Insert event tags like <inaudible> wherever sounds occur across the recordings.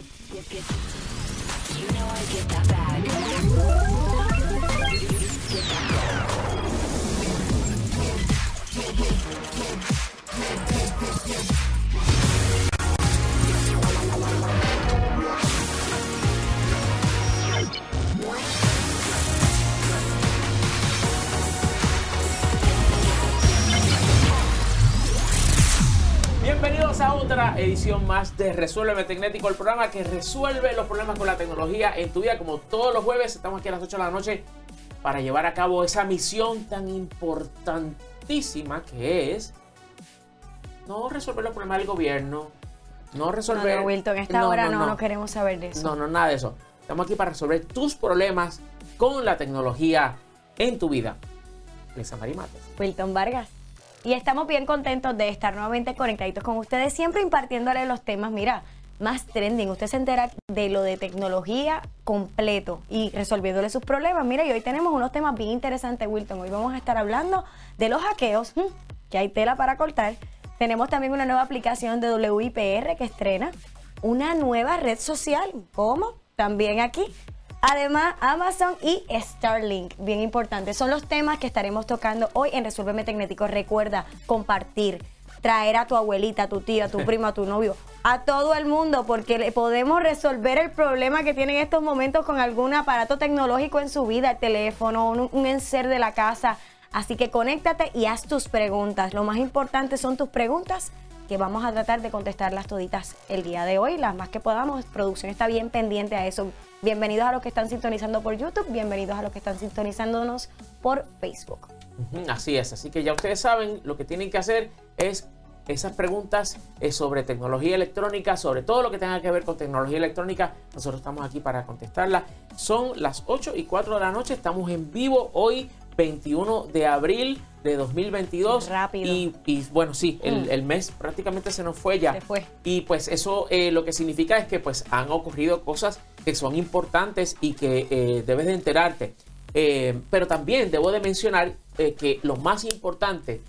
You know I get that bag. Bienvenidos a otra edición más de Resuélveme Tecnético, el programa que resuelve los problemas con la tecnología en tu vida. Como todos los jueves, estamos aquí a las 8 de la noche para llevar a cabo esa misión tan importantísima que es no resolver los problemas del gobierno, no No, resolver. no, Wilton, a esta hora no, no queremos saber de eso. No, no, nada de eso. Estamos aquí para resolver tus problemas con la tecnología en tu vida. Lisa Marimates. Wilton Vargas. Y estamos bien contentos de estar nuevamente conectaditos con ustedes, siempre impartiéndole los temas, mira, más trending. Usted se entera de lo de tecnología completo y resolviéndole sus problemas. Mira, y hoy tenemos unos temas bien interesantes, Wilton. Hoy vamos a estar hablando de los hackeos, que hay tela para cortar. Tenemos también una nueva aplicación de WIPR que estrena, una nueva red social. ¿Cómo? También aquí. Además, Amazon y Starlink, bien importante. Son los temas que estaremos tocando hoy en Resuélveme Tecnético. Recuerda compartir, traer a tu abuelita, a tu tía, a tu <laughs> primo, a tu novio, a todo el mundo, porque le podemos resolver el problema que tienen en estos momentos con algún aparato tecnológico en su vida, el teléfono, un, un enser de la casa. Así que conéctate y haz tus preguntas. Lo más importante son tus preguntas que vamos a tratar de contestarlas toditas el día de hoy, las más que podamos. Producción está bien pendiente a eso. Bienvenidos a los que están sintonizando por YouTube, bienvenidos a los que están sintonizándonos por Facebook. Así es, así que ya ustedes saben, lo que tienen que hacer es esas preguntas eh, sobre tecnología electrónica, sobre todo lo que tenga que ver con tecnología electrónica, nosotros estamos aquí para contestarla. Son las 8 y 4 de la noche, estamos en vivo hoy, 21 de abril de 2022. Qué rápido. Y, y, bueno, sí, el, Mm. el mes prácticamente se nos fue ya. Se fue. Y pues eso eh, lo que significa es que pues han ocurrido cosas que son importantes y que eh, debes de enterarte. Eh, pero también debo de mencionar que lo más importante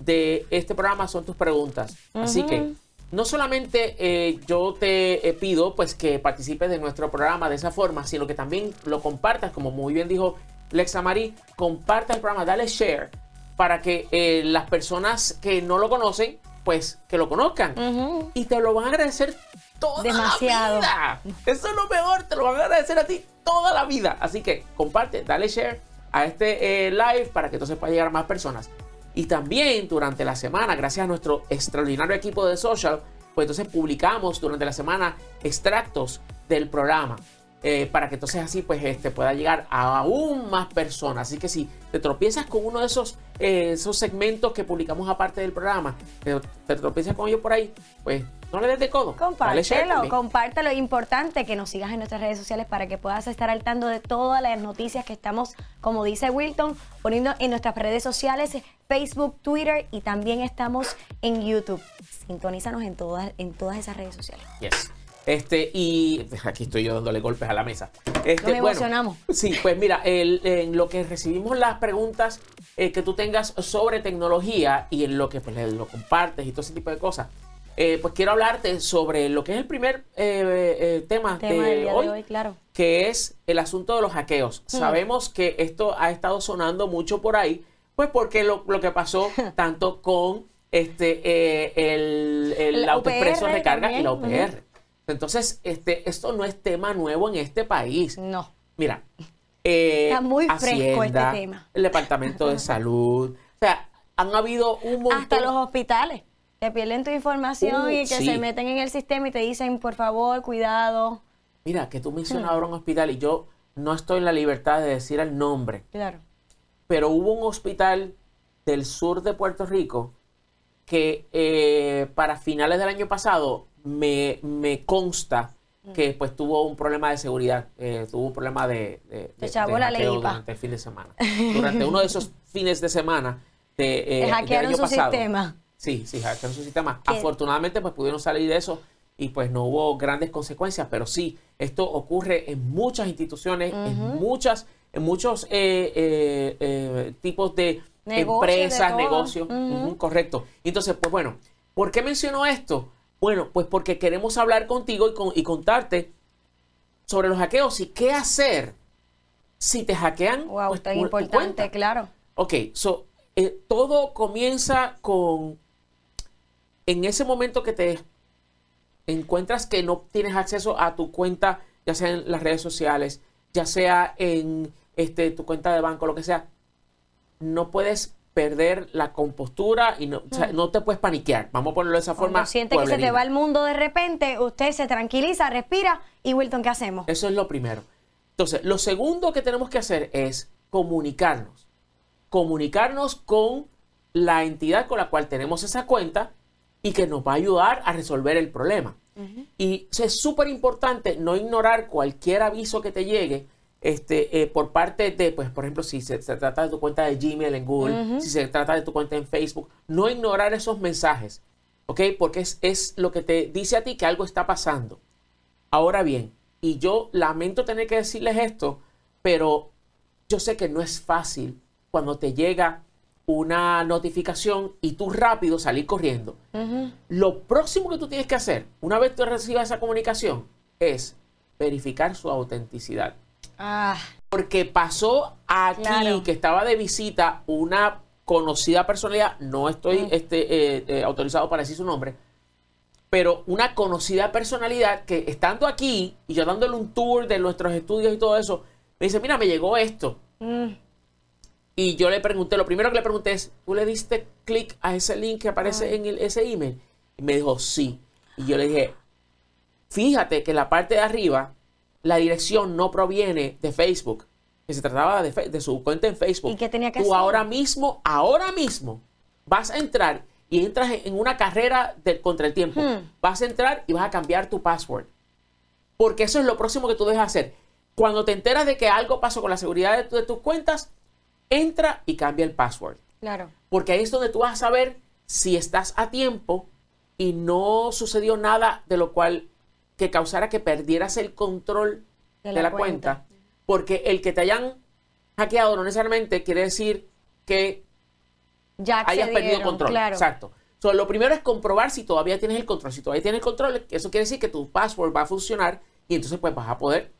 de este programa son tus preguntas. Así que no solamente eh, yo te eh, pido pues que participes de nuestro programa de esa forma, sino que también lo compartas, como muy bien dijo Lexa Marí, comparta el programa, dale share para que eh, las personas que no lo conocen, pues que lo conozcan. Y te lo van a agradecer toda Demasiado. la vida. Eso es lo mejor, te lo van a agradecer a ti toda la vida. Así que comparte, dale share a este eh, live para que entonces pueda llegar a más personas. Y también durante la semana, gracias a nuestro extraordinario equipo de social, pues entonces publicamos durante la semana extractos del programa. Eh, para que entonces así pues este pueda llegar a aún más personas. Así que si te tropiezas con uno de esos, eh, esos segmentos que publicamos aparte del programa, te, te tropiezas con ellos por ahí, pues no le des de codo. Compártelo, compártelo. Importante que nos sigas en nuestras redes sociales para que puedas estar al tanto de todas las noticias que estamos, como dice Wilton, poniendo en nuestras redes sociales, Facebook, Twitter y también estamos en YouTube. Sintonízanos en todas, en todas esas redes sociales. Yes. Este, y aquí estoy yo dándole golpes a la mesa. Este, Nos emocionamos. sí, pues mira, el- en lo que recibimos las preguntas eh, que tú tengas sobre tecnología y en lo que pues, lo compartes y todo ese tipo de cosas, eh, pues quiero hablarte sobre lo que es el primer eh, eh, tema, Tema de, hoy, de hoy, claro. que es el asunto de los hackeos. Hmm. Sabemos que esto ha estado sonando mucho por ahí, pues porque lo, lo que pasó <laughs> tanto con este el, el La autoexpreso UPR recarga y la también, UPR. Entonces, este, esto no es tema nuevo en este país. No. Mira, eh, Está muy fresco este tema. El Departamento de Salud. O sea, han habido un montón. Hasta los hospitales. Te pierden tu información Uh, y que sí. se meten en el sistema y te dicen, por favor, cuidado. Mira, que tú mencionas Hmm. ahora un hospital y yo no estoy en la libertad de decir el nombre. Claro. pero hubo un hospital del sur de Puerto Rico que eh, para finales del año pasado me, me consta Mm. que pues tuvo un problema de seguridad, eh, tuvo un problema de, de, chavó la ley, durante el fin de semana. Durante uno de esos <laughs> fines de semana de, eh, hackearon año su pasado. sistema. Sí, sí, hackearon su sistema. ¿Qué? Afortunadamente pues pudieron salir de eso y pues no hubo grandes consecuencias, pero sí, esto ocurre en muchas instituciones, en muchas, en muchos eh, eh, tipos de Negocios, de empresas, negocios, correcto. Entonces, pues bueno, ¿por qué menciono esto? Bueno, pues porque queremos hablar contigo y, con- y contarte sobre los hackeos y qué hacer si te hackean. Wow, pues, tan tu- tu importante, claro. Ok, so, eh, todo comienza con, en ese momento que te encuentras que no tienes acceso a tu cuenta, ya sea en las redes sociales, ya sea en este, tu cuenta de banco, lo que sea, no puedes perder la compostura y no, o sea, no te puedes paniquear. Vamos a ponerlo de esa forma. Mm. Siente que se te va el mundo de repente, usted se tranquiliza, respira y Wilton, ¿qué hacemos? Eso es lo primero. Entonces, lo segundo que tenemos que hacer es comunicarnos. Comunicarnos con la entidad con la cual tenemos esa cuenta y que nos va a ayudar a resolver el problema. Y o sea, es súper importante no ignorar cualquier aviso que te llegue este, eh, por parte de, pues, por ejemplo, si se, se trata de tu cuenta de Gmail en Google, si se trata de tu cuenta en Facebook, no ignorar esos mensajes, ¿ok? Porque es, es lo que te dice a ti que algo está pasando. Ahora bien, y yo lamento tener que decirles esto, pero yo sé que no es fácil cuando te llega una notificación y tú rápido salir corriendo. Lo próximo que tú tienes que hacer, una vez tú recibas esa comunicación, es verificar su autenticidad. Ah, Porque pasó aquí Claro. que estaba de visita una conocida personalidad, no estoy este, eh, eh, autorizado para decir su nombre, pero una conocida personalidad que estando aquí y yo dándole un tour de nuestros estudios y todo eso, me dice, mira, me llegó esto. mm, Y yo le pregunté, lo primero que le pregunté es, ¿tú le diste clic a ese link que aparece en el- ese email? Y me dijo, sí. Y yo le dije, fíjate que en la parte de arriba, la dirección no proviene de Facebook, que se trataba de, su cuenta en Facebook. ¿Y qué tenía que Tú hacer? ahora mismo, ahora mismo, vas a entrar y entras en una carrera del, contra el tiempo. Hmm. Vas a entrar y vas a cambiar tu password. Porque eso es lo próximo que tú debes hacer. Cuando te enteras de que algo pasó con la seguridad de, tu- de tus cuentas, entra y cambia el password. claro. Porque ahí es donde tú vas a saber si estás a tiempo y no sucedió nada de lo cual que causara que perdieras el control de la, cuenta. Porque el que te hayan hackeado no necesariamente quiere decir que Ya hayas perdido control. Claro. Exacto. So, lo primero es comprobar si todavía tienes el control. Si todavía tienes el control, eso quiere decir que tu password va a funcionar y entonces pues vas a poder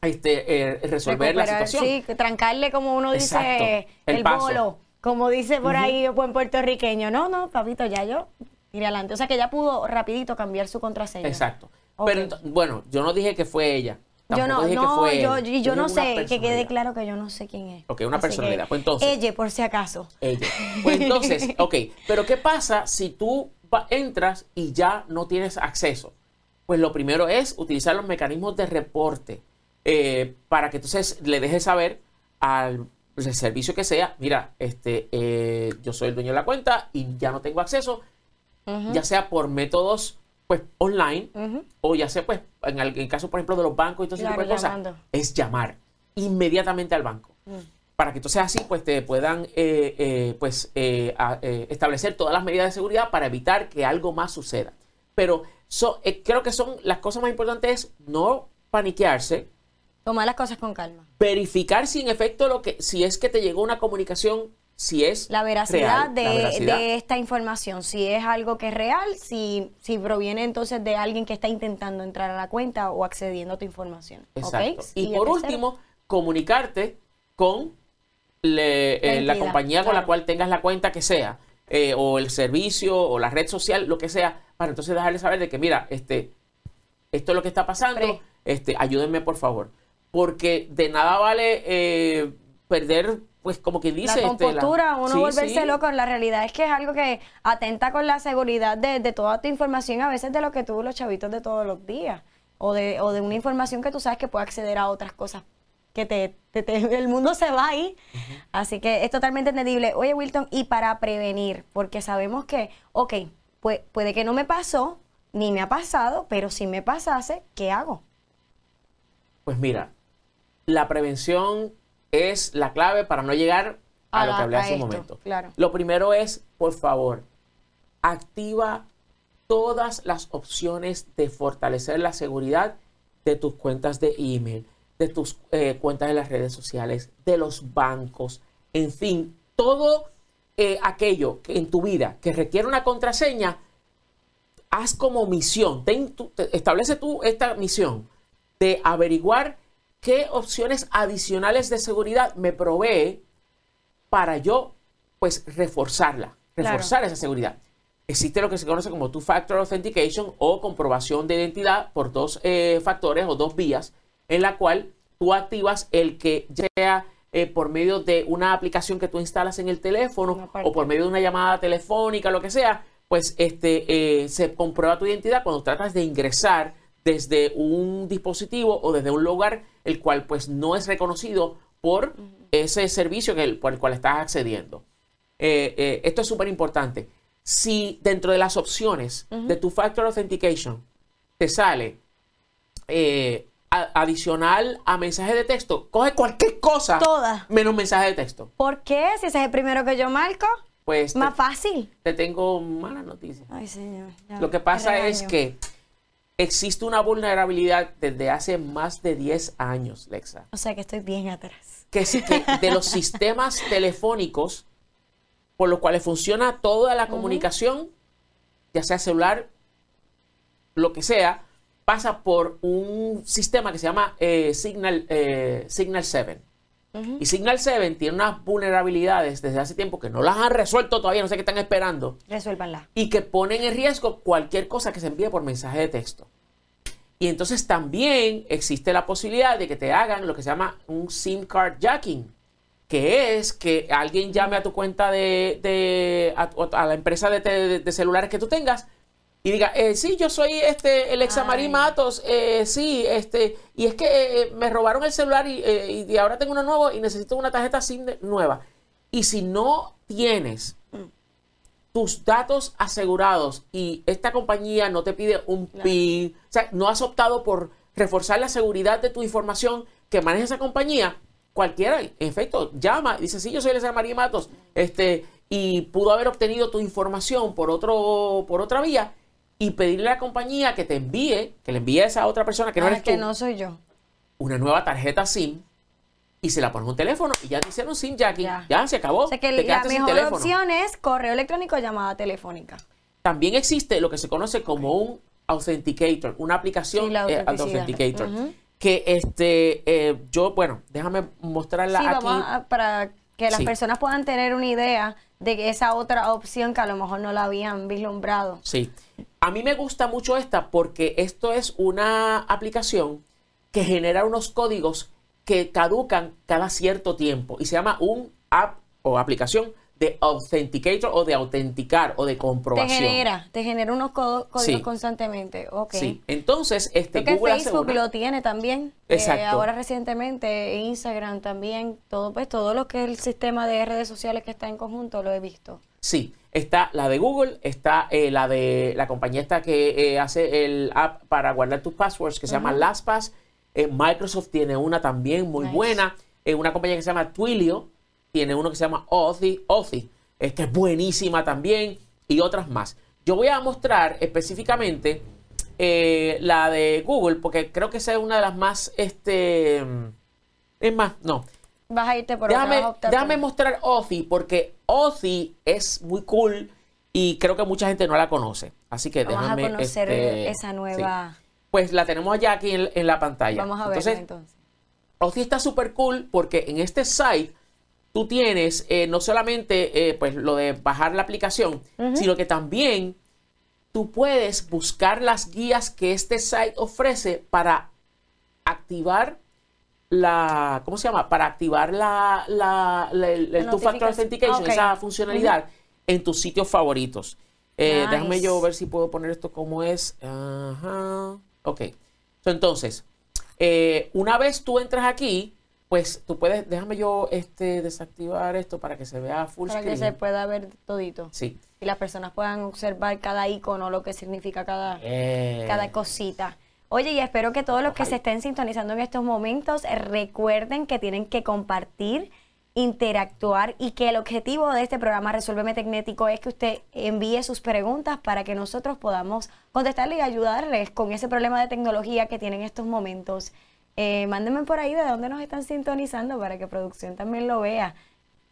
este, eh, resolver la situación. Sí, trancarle como uno dice el el, bolo, como dice por ahí buen puertorriqueño. No, no, papito, ya yo iré adelante. O sea que ya pudo rapidito cambiar su contraseña. Exacto. Pero bueno, yo no dije que fue ella. Yo no, dije que no, fue yo, yo Dije no sé, que quede claro que yo no sé quién es. Ok, una Así personalidad. Pues entonces- Ella, por si acaso. Ella. Pues entonces, <laughs> ok, pero ¿qué pasa si tú entras y ya no tienes acceso? Pues lo primero es utilizar los mecanismos de reporte eh, para que entonces le dejes saber al el servicio que sea, mira, este, eh, yo soy el dueño de la cuenta y ya no tengo acceso, ya sea por métodos pues online o ya sea pues en el, en caso por ejemplo de los bancos y todo ese tipo de cosas, es llamar inmediatamente al banco. Para que entonces así pues te puedan eh, eh, pues eh, a- eh, establecer todas las medidas de seguridad para evitar que algo más suceda. Pero so- eh, creo que son las cosas más importantes es no paniquearse, Tomar las cosas con calma. verificar si en efecto lo que si es que te llegó una comunicación si es La veracidad, real, de, la veracidad. de esta información, si es algo que es real, si, si proviene entonces de alguien que está intentando entrar a la cuenta o accediendo a tu información. Exacto. Y por tercero, último, comunicarte con le- eh, la entidad, compañía con la cual tengas la cuenta que sea, eh, o el servicio, o la red social, lo que sea, para entonces dejarle saber de que, mira, este, esto es lo que está pasando, Pre. este, ayúdenme por favor. Porque de nada vale eh, perder, pues como quien dice... la este, compostura, uno Sí, volverse sí. loco. La realidad es que es algo que atenta con la seguridad de, de toda tu información, a veces de lo que tú, los chavitos de todos los días, o de, o de una información que tú sabes que puede acceder a otras cosas, que te, te- te- <laughs> el mundo se va ahí. Así que es totalmente entendible. Oye, Wilton, y para prevenir, porque sabemos que, ok, pues, puede que no me pasó, ni me ha pasado, pero si me pasase, ¿qué hago? Pues mira, la prevención es la clave para no llegar a, A lo que hablé hace un momento. claro. Lo primero es, por favor, activa todas las opciones de fortalecer la seguridad de tus cuentas de email, de tus eh, cuentas de las redes sociales, de los bancos, en fin, todo eh, aquello que en tu vida que requiere una contraseña, haz como misión, ten tu- te- establece tú esta misión de averiguar qué opciones adicionales de seguridad me provee para yo, pues, reforzarla, Claro. reforzar esa seguridad. Existe lo que se conoce como two-factor authentication o comprobación de identidad por dos eh, factores o dos vías, en la cual tú activas el que sea eh, por medio de una aplicación que tú instalas en el teléfono o por medio de una llamada telefónica, lo que sea, pues este eh, se comprueba tu identidad cuando tratas de ingresar desde un dispositivo o desde un lugar el cual pues no es reconocido por ese servicio que por el cual estás accediendo. Eh, eh, esto es súper importante. Si dentro de las opciones de tu Factor Authentication te sale eh, a- adicional a mensaje de texto, coge cualquier cosa Todas. menos mensaje de texto. ¿Por qué? Si ese es el primero que yo marco, Pues te, más fácil. te tengo malas noticias. Ay, señor. ya, Lo que pasa es que existe una vulnerabilidad desde hace más de 10 años, Lexa. O sea que estoy bien atrás. que, es que <laughs> de los sistemas telefónicos por los cuales funciona toda la comunicación, ya sea celular, lo que sea, pasa por un sistema que se llama eh, Signal, eh, Signal 7. Y Signal 7 tiene unas vulnerabilidades desde hace tiempo que no las han resuelto todavía, no sé qué están esperando Resuélvanla. y que ponen en riesgo cualquier cosa que se envíe por mensaje de texto. Y entonces también existe la posibilidad de que te hagan lo que se llama un SIM card jacking, que es que alguien llame a tu cuenta de, de- a, a la empresa de celulares que tú tengas y diga, eh, sí, yo soy este el Examarí. Matos, eh, sí, este, y es que eh, me robaron el celular y, eh, y ahora tengo uno nuevo y necesito una tarjeta SIM nueva. Y si no tienes tus datos asegurados y esta compañía no te pide un PIN, o sea, no has optado por reforzar la seguridad de tu información que maneja esa compañía, cualquiera, en efecto, llama, dice, sí, yo soy Elisa María Matos, este, y pudo haber obtenido tu información por, otro, por otra vía y pedirle a la compañía que te envíe, que le envíe a esa otra persona que no Ah, eres que tú, no soy yo. una nueva tarjeta SIM y se la pones en un teléfono y ya te hicieron SIM jacking, Ya. ya, se acabó, O sea que te la sin mejor teléfono. opción es correo electrónico o llamada telefónica. También existe lo que se conoce como un authenticator, una aplicación Sí, eh, authenticator. Que este, eh, yo, bueno, déjame mostrarla Sí, aquí. vamos a- para que las Sí. personas puedan tener una idea de que esa otra opción que a lo mejor no la habían vislumbrado. Sí. A mí me gusta mucho esta porque esto es una aplicación que genera unos códigos que caducan cada cierto tiempo y se llama un app o aplicación de authenticator o de autenticar o de Te comprobación. genera, te genera unos códigos Sí. constantemente. Ok. Sí. Entonces, este Creo que Google hace Facebook una- lo tiene también. Eh, Exacto. ahora recientemente Instagram también. Todo, pues, todo lo que es el sistema de redes sociales que está en conjunto lo he visto. Sí, está la de Google, está eh, la de la compañía esta que eh, hace el app para guardar tus passwords que se llama LastPass. Eh, Microsoft tiene una también muy Nice. buena. Una compañía que se llama Twilio tiene uno que se llama Authy, Authy, que es buenísima también y otras más. Yo voy a mostrar específicamente la de Google porque creo que esa es una de las más, este, es más, no, Vas a irte por otra, déjame, vas a optar déjame por- mostrar Ozzy porque Ozzy es muy cool y creo que mucha gente no la conoce. Así que Vamos a déjame. conocer este, esa sí. nueva. Pues la tenemos allá aquí en, en la pantalla. Vamos a verla Entonces, entonces. Ozzy está súper cool porque en este site tú tienes eh, no solamente eh, pues lo de bajar la aplicación, sino que también tú puedes buscar las guías que este site ofrece para activar la, ¿cómo se llama? Para activar la, la, la- el, el La Two-Factor. Authentication, esa funcionalidad en tus sitios favoritos. Eh, Nice. Déjame yo ver si puedo poner esto como es. Ajá. Ok. So, entonces, eh, una vez tú entras aquí, pues tú puedes, déjame yo este, desactivar esto para que se vea full Para que screen. se pueda ver todito. Sí. Y las personas puedan observar cada icono, lo que significa cada, Eh, cada cosita. Oye, y espero que todos los que se estén sintonizando en estos momentos eh, recuerden que tienen que compartir, interactuar y que el objetivo de este programa Resuélveme Tecnético es que usted envíe sus preguntas para que nosotros podamos contestarle y ayudarles con ese problema de tecnología que tienen en estos momentos. Eh, mándenme por ahí de dónde nos están sintonizando para que producción también lo vea.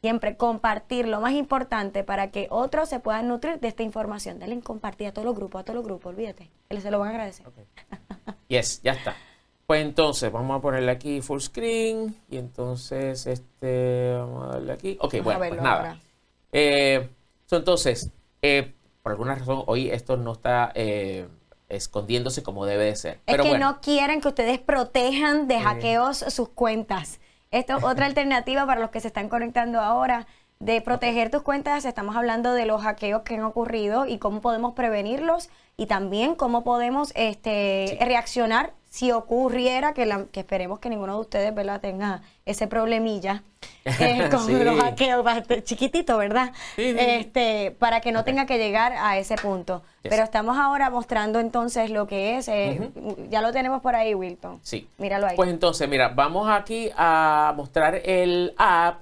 siempre compartir lo más importante para que otros se puedan nutrir de esta información. Denle en compartir a todos los grupos, a todos los grupos, olvídate. Él se lo van a agradecer. <laughs> Yes, ya está. Pues entonces, vamos a ponerle aquí full screen. Y entonces, este, vamos a darle aquí. Ok, Vamos bueno, pues nada. Eh, so, entonces, eh, por alguna razón, hoy esto no está eh, escondiéndose como debe de ser. Es Pero que bueno, no quieren que ustedes protejan de hackeos sus cuentas. Esto es otra <laughs> alternativa para los que se están conectando ahora. De proteger tus cuentas, estamos hablando de los hackeos que han ocurrido y cómo podemos prevenirlos y también cómo podemos este, Sí. reaccionar si ocurriera, que, la- que esperemos que ninguno de ustedes ¿verdad? tenga ese problemilla <laughs> eh, con Sí. los hackeos, bastante chiquitito, ¿verdad? Sí. Este, para que no tenga que llegar a ese punto. Yes. Pero estamos ahora mostrando entonces lo que es, eh, ya lo tenemos por ahí, Wilton. Sí. Míralo ahí. Pues entonces, mira, vamos aquí a mostrar el app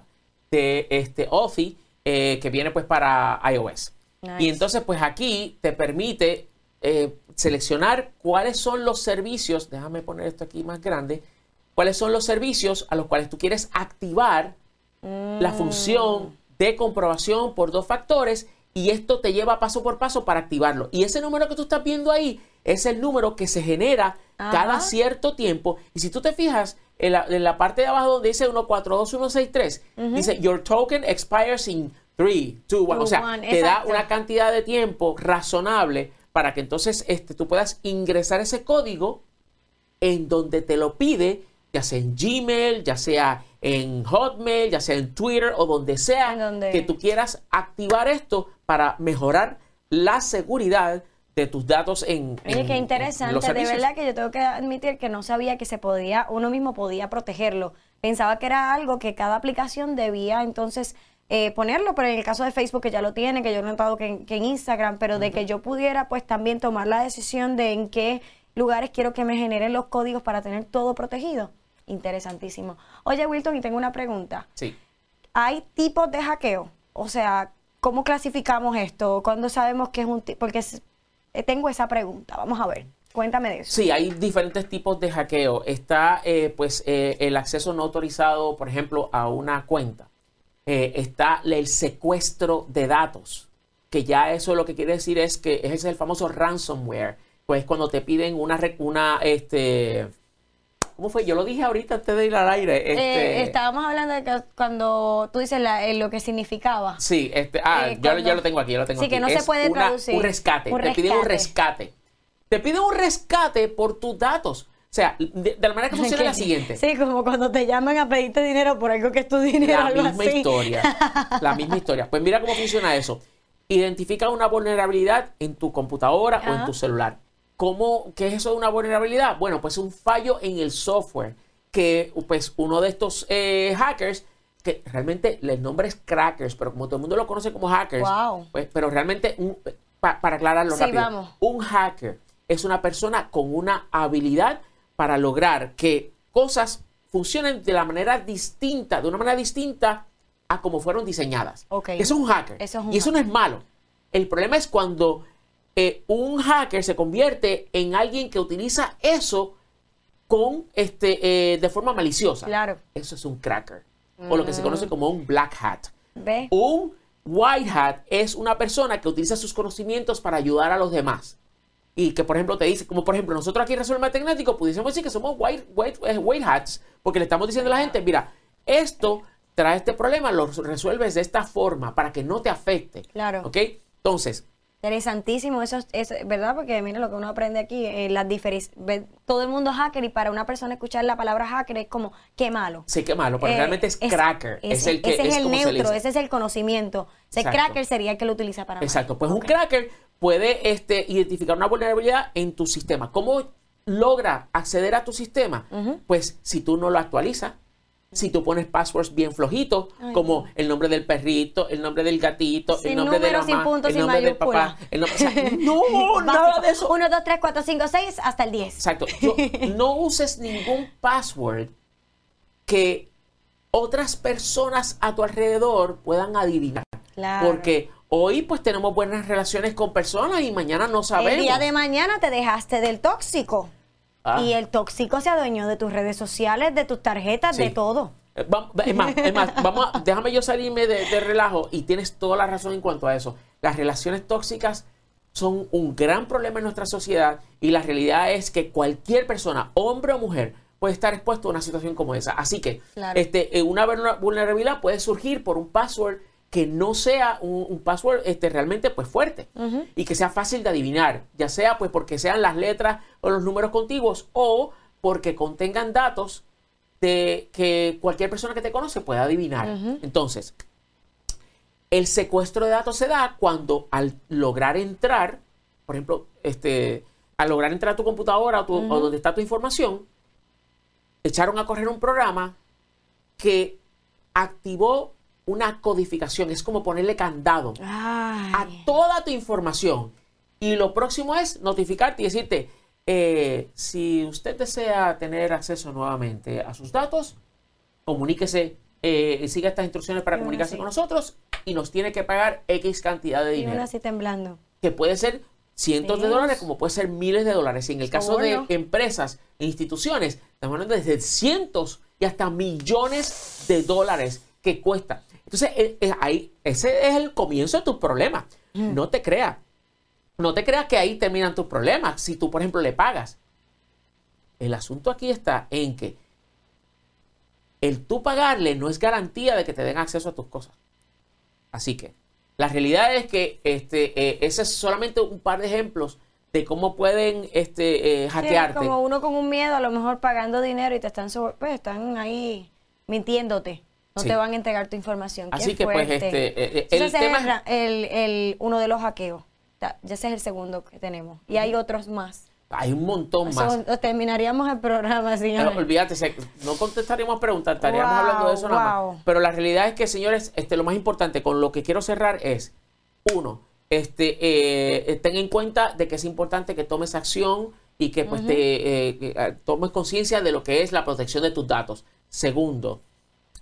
de este Authy eh, que viene pues para iOS. Nice. Y entonces, pues aquí te permite eh, seleccionar cuáles son los servicios, déjame poner esto aquí más grande, cuáles son los servicios a los cuales tú quieres activar la Mm. función de comprobación por dos factores y esto te lleva paso por paso para activarlo. Y ese número que tú estás viendo ahí es el número que se genera Ajá. cada cierto tiempo. Y si tú te fijas en la, en la parte de abajo donde dice 142163, dice Your token expires in 3, 2, 1. O sea, one, te da una cantidad de tiempo razonable para que entonces este, tú puedas ingresar ese código en donde te lo pide, ya sea en Gmail, ya sea en Hotmail, ya sea en Twitter o donde sea donde- que tú quieras activar esto para mejorar la seguridad de tus datos en, Oye, en- qué interesante. los De verdad que yo tengo que admitir que no sabía que se podía, uno mismo podía protegerlo. Pensaba que era algo que cada aplicación debía entonces eh, ponerlo, pero en el caso de Facebook que ya lo tiene, que yo he notado que, en- que en Instagram, pero de que yo pudiera pues también tomar la decisión de en qué lugares quiero que me generen los códigos para tener todo protegido. Interesantísimo. Oye, Wilton, y tengo una pregunta. Sí. ¿Hay tipos de hackeo? O sea, ¿cómo clasificamos esto? ¿Cuándo sabemos que es un tipo? Porque es- eh, tengo esa pregunta. Vamos a ver. Cuéntame de eso. Sí, hay diferentes tipos de hackeo. Está eh, pues eh, el acceso no autorizado, por ejemplo, a una cuenta. Eh, está el secuestro de datos, que ya eso lo que quiere decir es que ese es el famoso ransomware. Pues cuando te piden una, una este, ¿cómo fue? Yo lo dije ahorita antes de ir al aire. Eh, Este, estábamos hablando de que cuando tú dices la- eh, lo que significaba. Sí, este, ah, Eh, yo, cuando- yo lo tengo aquí, yo lo tengo Sí, aquí. que no se puede una- traducir. Un rescate, Un te piden un rescate. rescate. Te piden un rescate por tus datos. O sea, de, de la manera que <laughs> funciona es la siguiente. Sí, como cuando te llaman a pedirte dinero por algo que es tu dinero. La misma así. historia. La misma historia. Pues mira cómo funciona eso. Identifica una vulnerabilidad en tu computadora o en tu celular. ¿Cómo, ¿Qué es eso de una vulnerabilidad? Bueno, pues un fallo en el software que pues uno de estos eh, hackers, que realmente el nombre es crackers, pero como todo el mundo lo conoce como hackers, Wow. pues, pero realmente, un- pa- para aclararlo Sí, rápido, vamos. un hacker es una persona con una habilidad para lograr que cosas funcionen de la manera distinta, de una manera distinta a como fueron diseñadas. Ok. Eso es un hacker. Eso es un y eso no es malo. El problema es cuando eh, un hacker se convierte en alguien que utiliza eso con este eh, de forma maliciosa. Claro. Eso es un cracker. O lo que se Mm. conoce como un black hat. ¿Ve? Un white hat es una persona que utiliza sus conocimientos para ayudar a los demás. Y que, por ejemplo, te dice, como por ejemplo, nosotros aquí en Resuelve Tecnético pudiésemos decir que somos white, white, eh, white hats, porque le estamos diciendo a la gente, mira, esto trae este problema, lo resuelves de esta forma para que no te afecte. Claro. ¿Ok? Entonces, Interesantísimo, eso es, ¿verdad? Porque mira lo que uno aprende aquí, eh, las diferen- ve- todo el mundo es hacker y para una persona escuchar la palabra hacker es como, qué malo. sí que malo, pero Eh, realmente es, cracker. Ese, es el que ese es, es el neutro, ese es el conocimiento. Ese Exacto. cracker sería el que lo utiliza para mal. Exacto, pues un cracker puede este, identificar una vulnerabilidad en tu sistema. ¿Cómo logra acceder a tu sistema? Pues si tú no lo actualizas, si tú pones passwords bien flojitos, Ay, como el nombre del perrito, el nombre del gatito, Sin el nombre de la sin mamá, puntos, el sin nombre del papá, mayúscula. el nombre, o sea, <laughs> no, nada de eso. 1, 2, 3, 4, 5, 6, hasta el 10. Exacto. <laughs> Yo- no uses ningún password que otras personas a tu alrededor puedan adivinar. Claro. Porque hoy pues tenemos buenas relaciones con personas y mañana no sabemos. El día de mañana te dejaste del tóxico. Ah. Y el tóxico se adueñó de tus redes sociales, de tus tarjetas, de todo. Eh, Es más, es más, vamos a- déjame yo salirme de, de relajo y tienes toda la razón en cuanto a eso. Las relaciones tóxicas son un gran problema en nuestra sociedad y la realidad es que cualquier persona, hombre o mujer, puede estar expuesto a una situación como esa. Así que Claro. este, eh, una vulner- vulnerabilidad puede surgir por un password que no sea un, un password este, realmente pues fuerte. Y que sea fácil de adivinar, ya sea pues porque sean las letras o los números contiguos o porque contengan datos de que cualquier persona que te conoce pueda adivinar. Entonces, el secuestro de datos se da cuando al lograr entrar, por ejemplo, este, al lograr entrar a tu computadora o, tu- o donde está tu información, echaron a correr un programa que activó una codificación. Es como ponerle candado a Ay. toda tu información. Y lo próximo es notificarte y decirte, eh, si usted desea tener acceso nuevamente a sus datos, comuníquese, eh, siga estas instrucciones para Y comunicarse así. con nosotros y nos tiene que pagar X cantidad de Y dinero. así temblando. Que puede ser cientos de dólares como puede ser miles de dólares. Y en el caso de empresas e instituciones, estamos hablando desde cientos y hasta millones de dólares que cuesta. Entonces, eh, eh, ahí, ese es el comienzo de tus problemas. No te creas. No te creas que ahí terminan tus problemas. Si tú, por ejemplo, le pagas. El asunto aquí está en que el tú pagarle no es garantía de que te den acceso a tus cosas. Así que la realidad es que este, eh, ese es solamente un par de ejemplos de cómo pueden este, eh, Sí, hackearte. como uno con un miedo, a lo mejor pagando dinero y te están, sobre- pues, están ahí mintiéndote. No Sí. te van a entregar tu información. Qué Así que, pues, este, eh, eh, Ese el es tema- el, ra- el- el- uno de los hackeos. Ya ese es el segundo que tenemos. Y hay otros más. Hay un montón más. Terminaríamos el programa, Pero señores. olvídate, no contestaríamos preguntas, estaríamos Wow, hablando de eso nada más. Pero la realidad es que, señores, este, lo más importante con lo que quiero cerrar es, uno, este, eh, ten en cuenta de que es importante que tomes acción y que pues te eh, eh, tomes conciencia de lo que es la protección de tus datos. Segundo,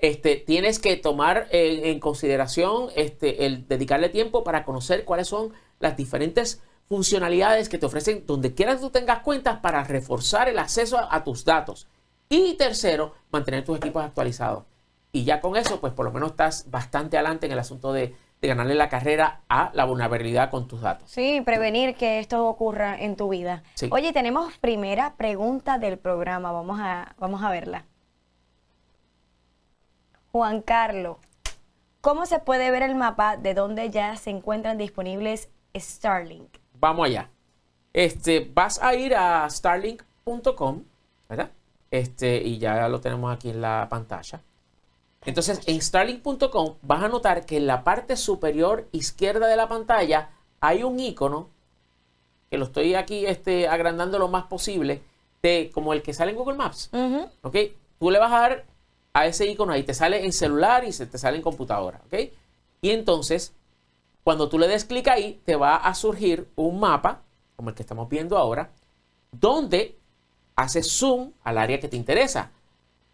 este, tienes que tomar en consideración este, el dedicarle tiempo para conocer cuáles son las diferentes funcionalidades que te ofrecen donde quieras tú tengas cuentas para reforzar el acceso a, a tus datos. Y tercero, mantener tus equipos actualizados. Y ya con eso, pues por lo menos estás bastante adelante en el asunto de, de ganarle la carrera a la vulnerabilidad con tus datos. Sí, prevenir que esto ocurra en tu vida. Sí. Oye, tenemos primera pregunta del programa. Vamos a, vamos a verla. Juan Carlos, ¿cómo se puede ver el mapa de donde ya se encuentran disponibles Starlink? Vamos allá. Este, vas a ir a starlink.com, ¿verdad? Este, y ya lo tenemos aquí en la pantalla. Entonces, en starlink.com vas a notar que en la parte superior izquierda de la pantalla hay un icono que lo estoy aquí este, agrandando lo más posible, de, como el que sale en Google Maps. ¿ok? Tú le vas a dar a ese icono ahí, te sale en celular y se te sale en computadora, ¿ok? Y entonces, cuando tú le des clic ahí, te va a surgir un mapa, como el que estamos viendo ahora, donde haces zoom al área que te interesa.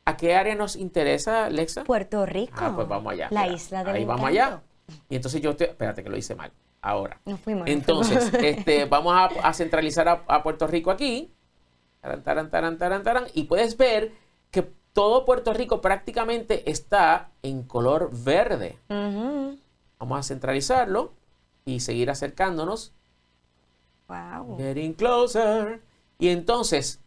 ¿A qué área nos interesa, Lexa? Puerto Rico. Ah, pues vamos allá. La mira. isla del Ahí vamos allá. Y entonces yo te... Espérate que lo hice mal. Ahora. Nos fuimos. nos Entonces, fuimos. <laughs> este, vamos a, a centralizar a, a Puerto Rico aquí. Taran, taran, taran. Y puedes ver que todo Puerto Rico prácticamente está en color verde. Vamos a centralizarlo y seguir acercándonos. Wow. Getting closer. Y entonces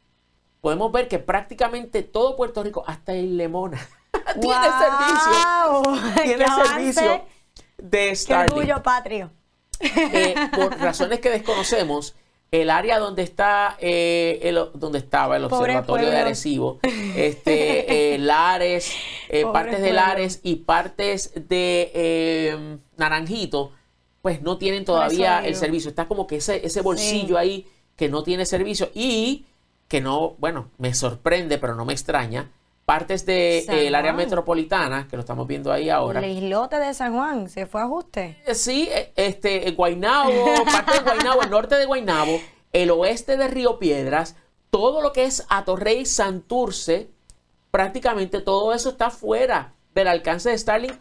podemos ver que prácticamente todo Puerto Rico, hasta el Lemona, <laughs> tiene Wow. servicio. Tiene ¡Qué servicio de ¡Qué Starlink. orgullo patrio! Eh, por razones que desconocemos, el área donde está eh, el- donde estaba el Pobre observatorio de. Arecibo, <laughs> este, eh, Lares, eh, partes de. Lares y partes de eh, Naranjito, pues no tienen todavía el servicio. Está como que ese, ese bolsillo Sí. ahí que no tiene servicio y que no, bueno, me sorprende, pero no me extraña. Partes del San área Juan. metropolitana, que lo estamos viendo ahí ahora. El islote de San Juan se fue a ajuste. Eh, Sí, eh, este, eh, Guaynabo, parte de Guaynabo, el norte de Guaynabo, el oeste de Río Piedras, todo lo que es Atorrey, Santurce, prácticamente todo eso está fuera del alcance de Starlink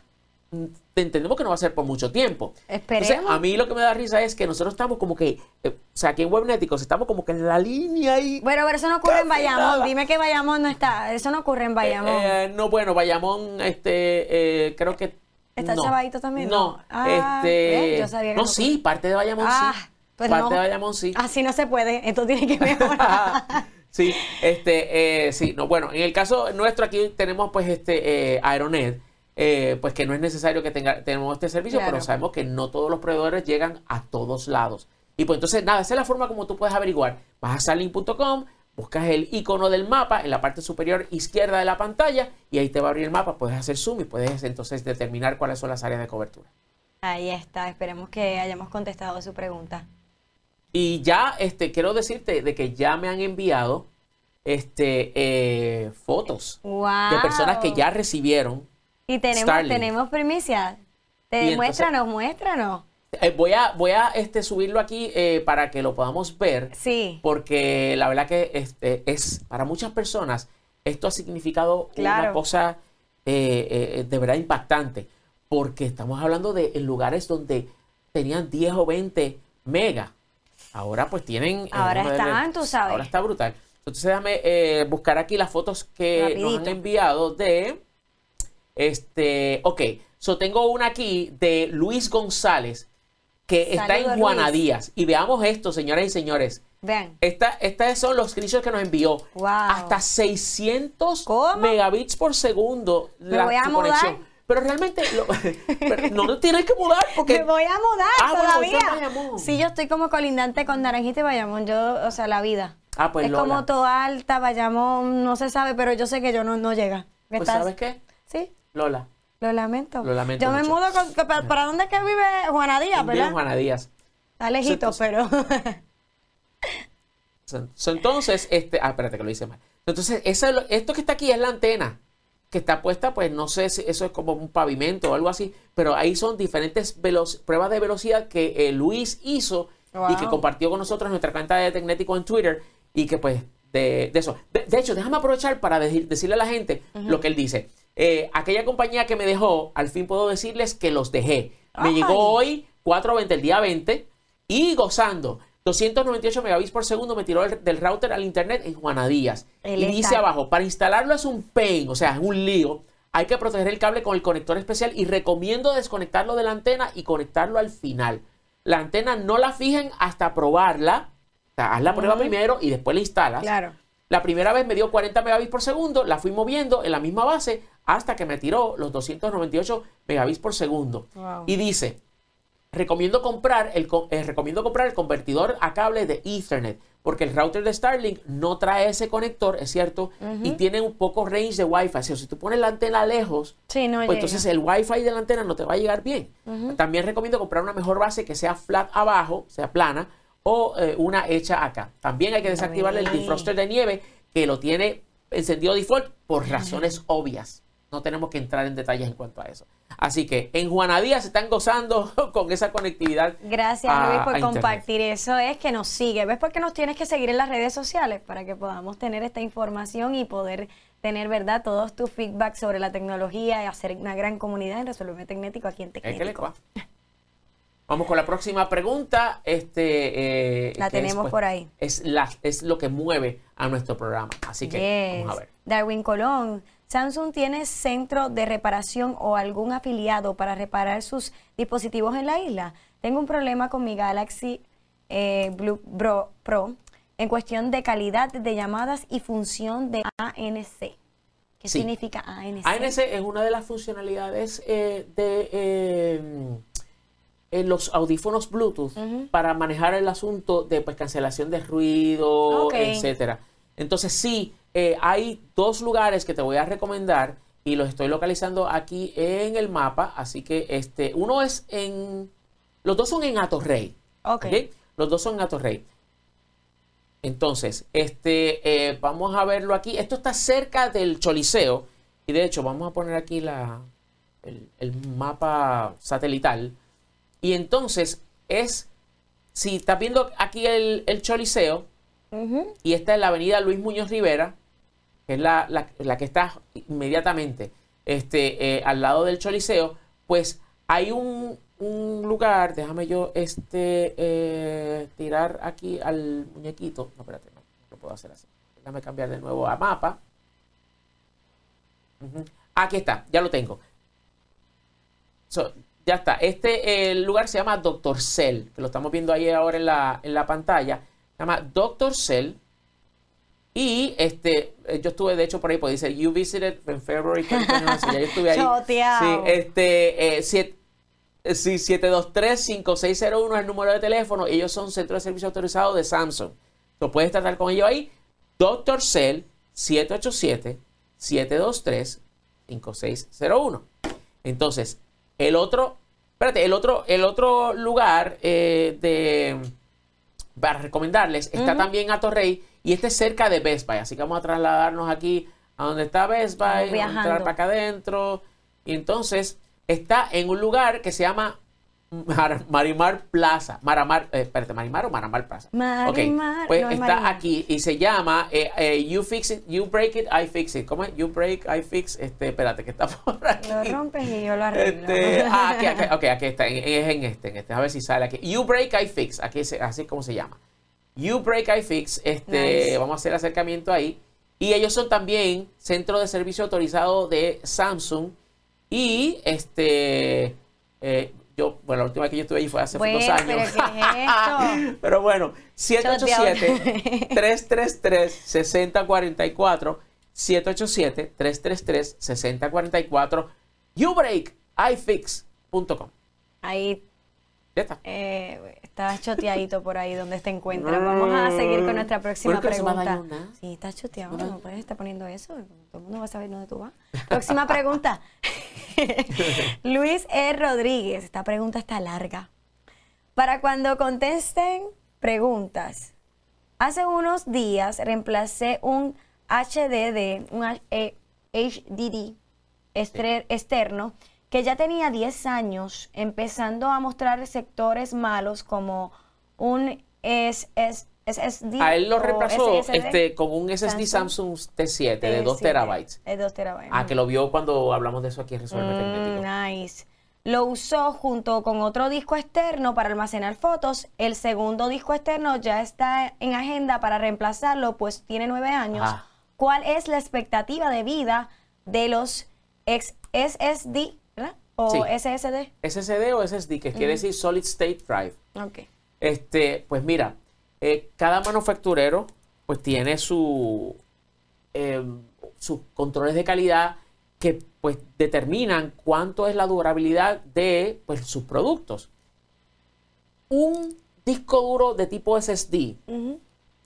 entendemos que no va a ser por mucho tiempo. Esperemos. Entonces, a mí lo que me da risa es que nosotros estamos como que, eh, o sea, aquí en Webnéticos estamos como que en la línea ahí. Bueno, pero eso no ocurre en Bayamón. nada. Dime que Bayamón no está. Eso no ocurre en Bayamón. Eh, eh, no, bueno, Bayamón, este, eh, creo que. ¿Está no. chavadito también? No, No. Ah, este. Yo sabía que no, no sí, parte de Bayamón ah, sí. pues parte de Bayamón sí. Así no se puede. Esto tiene que mejorar. <laughs> sí, este, eh, sí, no, bueno, en el caso nuestro aquí tenemos pues este eh, Aeronet, eh, pues que no es necesario que tenga, tenemos este servicio, Claro. pero sabemos que no todos los proveedores llegan a todos lados. Y pues entonces, nada, esa es la forma como tú puedes averiguar. Vas a starlink.com, buscas el icono del mapa en la parte superior izquierda de la pantalla y ahí te va a abrir el mapa, puedes hacer zoom y puedes entonces determinar cuáles son las áreas de cobertura. Ahí está. Esperemos que hayamos contestado su pregunta. Y ya, este, quiero decirte de que ya me han enviado, este, eh, fotos Wow. de personas que ya recibieron. Y tenemos, tenemos primicia. Te, entonces- muéstranos, muéstranos. Eh, voy a, voy a este, subirlo aquí eh, para que lo podamos ver, Sí. porque la verdad que este, es para muchas personas esto ha significado una cosa eh, eh, de verdad impactante, porque estamos hablando de lugares donde tenían 10 o 20 megas. Ahora pues tienen... Ahora están, tú sabes. Ahora está brutal. Entonces déjame buscar aquí las fotos que nos han enviado de... Este, ok, so tengo una aquí de Luis González que está en Juana Luis. Díaz. Y veamos esto, señoras y señores. Vean. Esta, estos son los screenshots que nos envió. Wow. Hasta 600 ¿Cómo? megabits por segundo Me la voy a mudar. conexión. Pero realmente lo- <laughs> pero no te tienes que mudar porque Me voy a mudar Ah, bueno, todavía. Bayamón. Sí, yo estoy como colindante con Naranjita y Bayamón. Yo, o sea, la vida. Ah, pues, es Lola. como toda alta, Bayamón, no se sabe, pero yo sé que yo no, no llega. pues ¿Estás? ¿sabes qué? Sí, Lola, lo lamento. Lo lamento Yo me mucho. mudo con, ¿para, para dónde es que vive Juana Díaz, vive verdad? Juana Díaz. Está lejito, Entonces- pero... <laughs> Entonces, este, ah, espérate que lo hice mal. Entonces, esa esto que está aquí es la antena que está puesta, pues no sé si eso es como un pavimento o algo así, pero ahí son diferentes pruebas de velocidad que eh, Luis hizo y que compartió con nosotros en nuestra cuenta de Tecnético en Twitter y que pues de, de eso. De, de hecho, déjame aprovechar para decir- decirle a la gente lo que él dice. Eh, aquella compañía que me dejó, al fin puedo decirles que los dejé. Me Ay. llegó hoy 4.20, el día 20, y gozando. 298 megabits por segundo me tiró el- del router al internet en Juana Díaz. Él y está- dice abajo, para instalarlo es un pain, o sea, es un lío. Hay que proteger el cable con el conector especial y recomiendo desconectarlo de la antena y conectarlo al final. La antena no la fijen hasta probarla. Sea, haz la prueba primero y después la instalas. claro. La primera vez me dio 40 megabits por segundo, la fui moviendo en la misma base hasta que me tiró los 298 megabits por segundo. Wow. Y dice, recomiendo comprar, el, eh, recomiendo comprar el convertidor a cable de Ethernet, porque el router de Starlink no trae ese conector, es cierto, y tiene un poco range de Wi-Fi. O sea, si tú pones la antena lejos, Sí, no pues entonces el Wi-Fi de la antena no te va a llegar bien. También recomiendo comprar una mejor base que sea flat abajo, sea plana, o eh, una hecha acá. También hay que desactivar el defroster de nieve que lo tiene encendido default por razones obvias. No tenemos que entrar en detalles en cuanto a eso. Así que en Juana Díaz se están gozando <laughs> con esa conectividad. Gracias, a- Luis, por a Internet. compartir eso. Es que nos sigue. ¿Ves por qué nos tienes que seguir en las redes sociales? Para que podamos tener esta información y poder tener, ¿verdad?, todos tus feedback sobre la tecnología y hacer una gran comunidad en Resolverme Tecnético aquí en Es que Tecnético. <laughs> Vamos con la próxima pregunta. Este, eh, La que es, tenemos pues, por ahí. Es, la, es lo que mueve a nuestro programa. Así que Yes. vamos a ver. Darwin Colón, ¿Samsung tiene centro de reparación o algún afiliado para reparar sus dispositivos en la isla? Tengo un problema con mi Galaxy eh, Blue Pro en cuestión de calidad de llamadas y función de ANC. ¿Qué Sí. significa ANC? ANC es una de las funcionalidades eh, de eh, en los audífonos Bluetooth para manejar el asunto de pues, cancelación de ruido, Ok. etcétera. Entonces sí, eh, hay dos lugares que te voy a recomendar y los estoy localizando aquí en el mapa. Así que este, uno es en, los dos son en Atorrey. Ok. ¿ok? Los dos son en Atorrey. Entonces, este, eh, vamos a verlo aquí. Esto está cerca del Choliseo. Y de hecho, vamos a poner aquí la, el, el mapa satelital. Y entonces es, si estás viendo aquí el, el Choliseo, y esta es la avenida Luis Muñoz Rivera, que es la, la- la que está inmediatamente este, eh, al lado del Choliseo, pues hay un, un lugar, déjame yo este eh, tirar aquí al muñequito. No, espérate, no, no lo puedo hacer así. Déjame cambiar de nuevo a mapa. Aquí está, ya lo tengo. So, ya está. Este eh, lugar se llama Dr. Cell, que lo estamos viendo ahí ahora en la, en la pantalla. Se llama Dr. Cell. Y este, eh, yo estuve de hecho por ahí, pues dice, you visited in February 2021. So, ya yo estuve ahí. <laughs> Sí, este, eh, siete- eh, sí, 723-5601 es el número de teléfono. Ellos son centro de servicio autorizado de Samsung. Lo puedes tratar con ellos ahí. Dr. Cell 787-723-5601. Entonces, el otro, espérate, el otro, el otro lugar eh, de para recomendarles está también a Torrey y este es cerca de Best Buy. Así que vamos a trasladarnos aquí a donde está Best Buy, Vamos a entrar para acá adentro. Y entonces está en un lugar que se llama Mar- Marimar Plaza. Maramar, eh, espérate, Marimar o Maramar Plaza. Marimar, Ok, pues no es está Marimar. aquí y se llama eh, eh, You Fix It, You Break It, I Fix It. ¿Cómo es? You Break, I Fix. Este, espérate, que está <laughs> por aquí. Lo rompes y yo lo arreglo. Este, ah, aquí, aquí, ok, aquí está, es en este, en este, a ver si sale aquí. You Break, I Fix, aquí es así como se llama. You Break, I Fix, este, Nice. vamos a hacer acercamiento ahí. Y ellos son también centro de servicio autorizado de Samsung. Y este, eh, yo, bueno, la última vez que yo estuve allí fue hace Bueno, dos años. pero ¿qué es esto? <laughs> Pero bueno, 787-333-6044. 787-333-6044. YouBreakIFix.com. Ahí Ya está. eh, está choteadito por ahí donde te encuentras. Vamos a seguir con nuestra próxima pregunta. Sí, está choteado. No puedes estar poniendo eso. Todo el mundo va a saber dónde tú vas. Próxima <laughs> pregunta. <laughs> Luis E. Rodríguez. Esta pregunta está larga. Para cuando contesten preguntas. Hace unos días reemplacé un HDD, un eh, HDD estre- externo que ya tenía 10 años, empezando a mostrar sectores malos como un SS SSD. A él lo reemplazó este, con un SSD Samsung T7 de 2 T7, terabytes. De 2 terabytes. Ah, que lo vio cuando hablamos de eso aquí en Resuelve Mm, nice. Lo usó junto con otro disco externo para almacenar fotos. El segundo disco externo ya está en agenda para reemplazarlo, pues tiene nueve años. ¿Cuál es la expectativa de vida de los ex SSD ¿verdad? o Sí. SSD? SSD o SSD, que quiere decir Solid State Drive. Ok. Este, pues mira, eh, cada manufacturero pues tiene su eh, sus controles de calidad que pues determinan cuánto es la durabilidad de pues, sus productos. Un disco duro de tipo SSD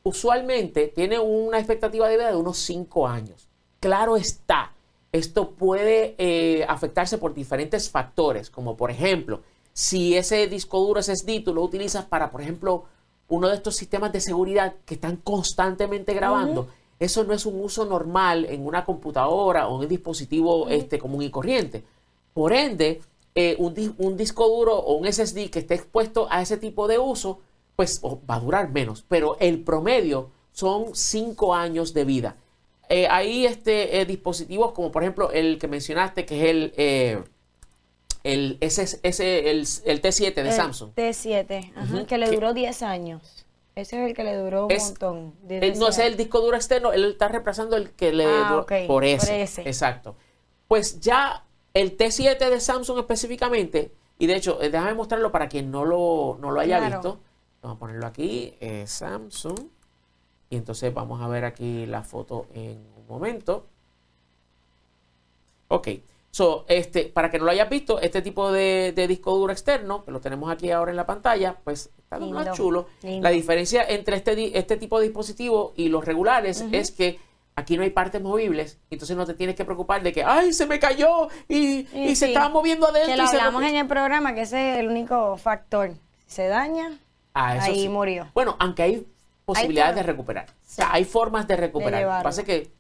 usualmente tiene una expectativa de vida de unos 5 años. Claro está, esto puede eh, afectarse por diferentes factores, como por ejemplo, si ese disco duro SSD tú lo utilizas para, por ejemplo, uno de estos sistemas de seguridad que están constantemente grabando, eso no es un uso normal en una computadora o en un dispositivo este, común y corriente. Por ende, eh, un, di- un disco duro o un SSD que esté expuesto a ese tipo de uso, pues va a durar menos, pero el promedio son 5 años de vida. Eh, hay este, eh, dispositivos como por ejemplo el que mencionaste, que es el, eh, el, ese, ese- el, el T7 de El Samsung. T7, ajá, Ujú. que le duró 10 años. Ese es el que le duró un Es- montón. no es 10 el disco duro externo, él está reemplazando el que le Ah, duró- por por ese. Exacto. Pues ya el T7 de Samsung específicamente, y de hecho, eh, déjame mostrarlo para quien no lo, no lo haya Claro. visto. Vamos a ponerlo aquí, eh, Samsung. Y entonces vamos a ver aquí la foto en un momento. Ok. So, este, para que no lo hayas visto, este tipo de, de disco duro externo, que lo tenemos aquí ahora en la pantalla, pues está lo más Lindo, chulo. lindo. La diferencia entre este, este tipo de dispositivo y los regulares es que aquí no hay partes movibles, entonces no te tienes que preocupar de que, ay, se me cayó y, Y y se estaba moviendo adentro. Que lo y hablamos rompió". en el programa, que ese es el único factor. Se daña, Ah, ahí sí. murió. Bueno, aunque hay posibilidades de recuperar. O sea, hay formas de recuperar. Lo que pasa es que,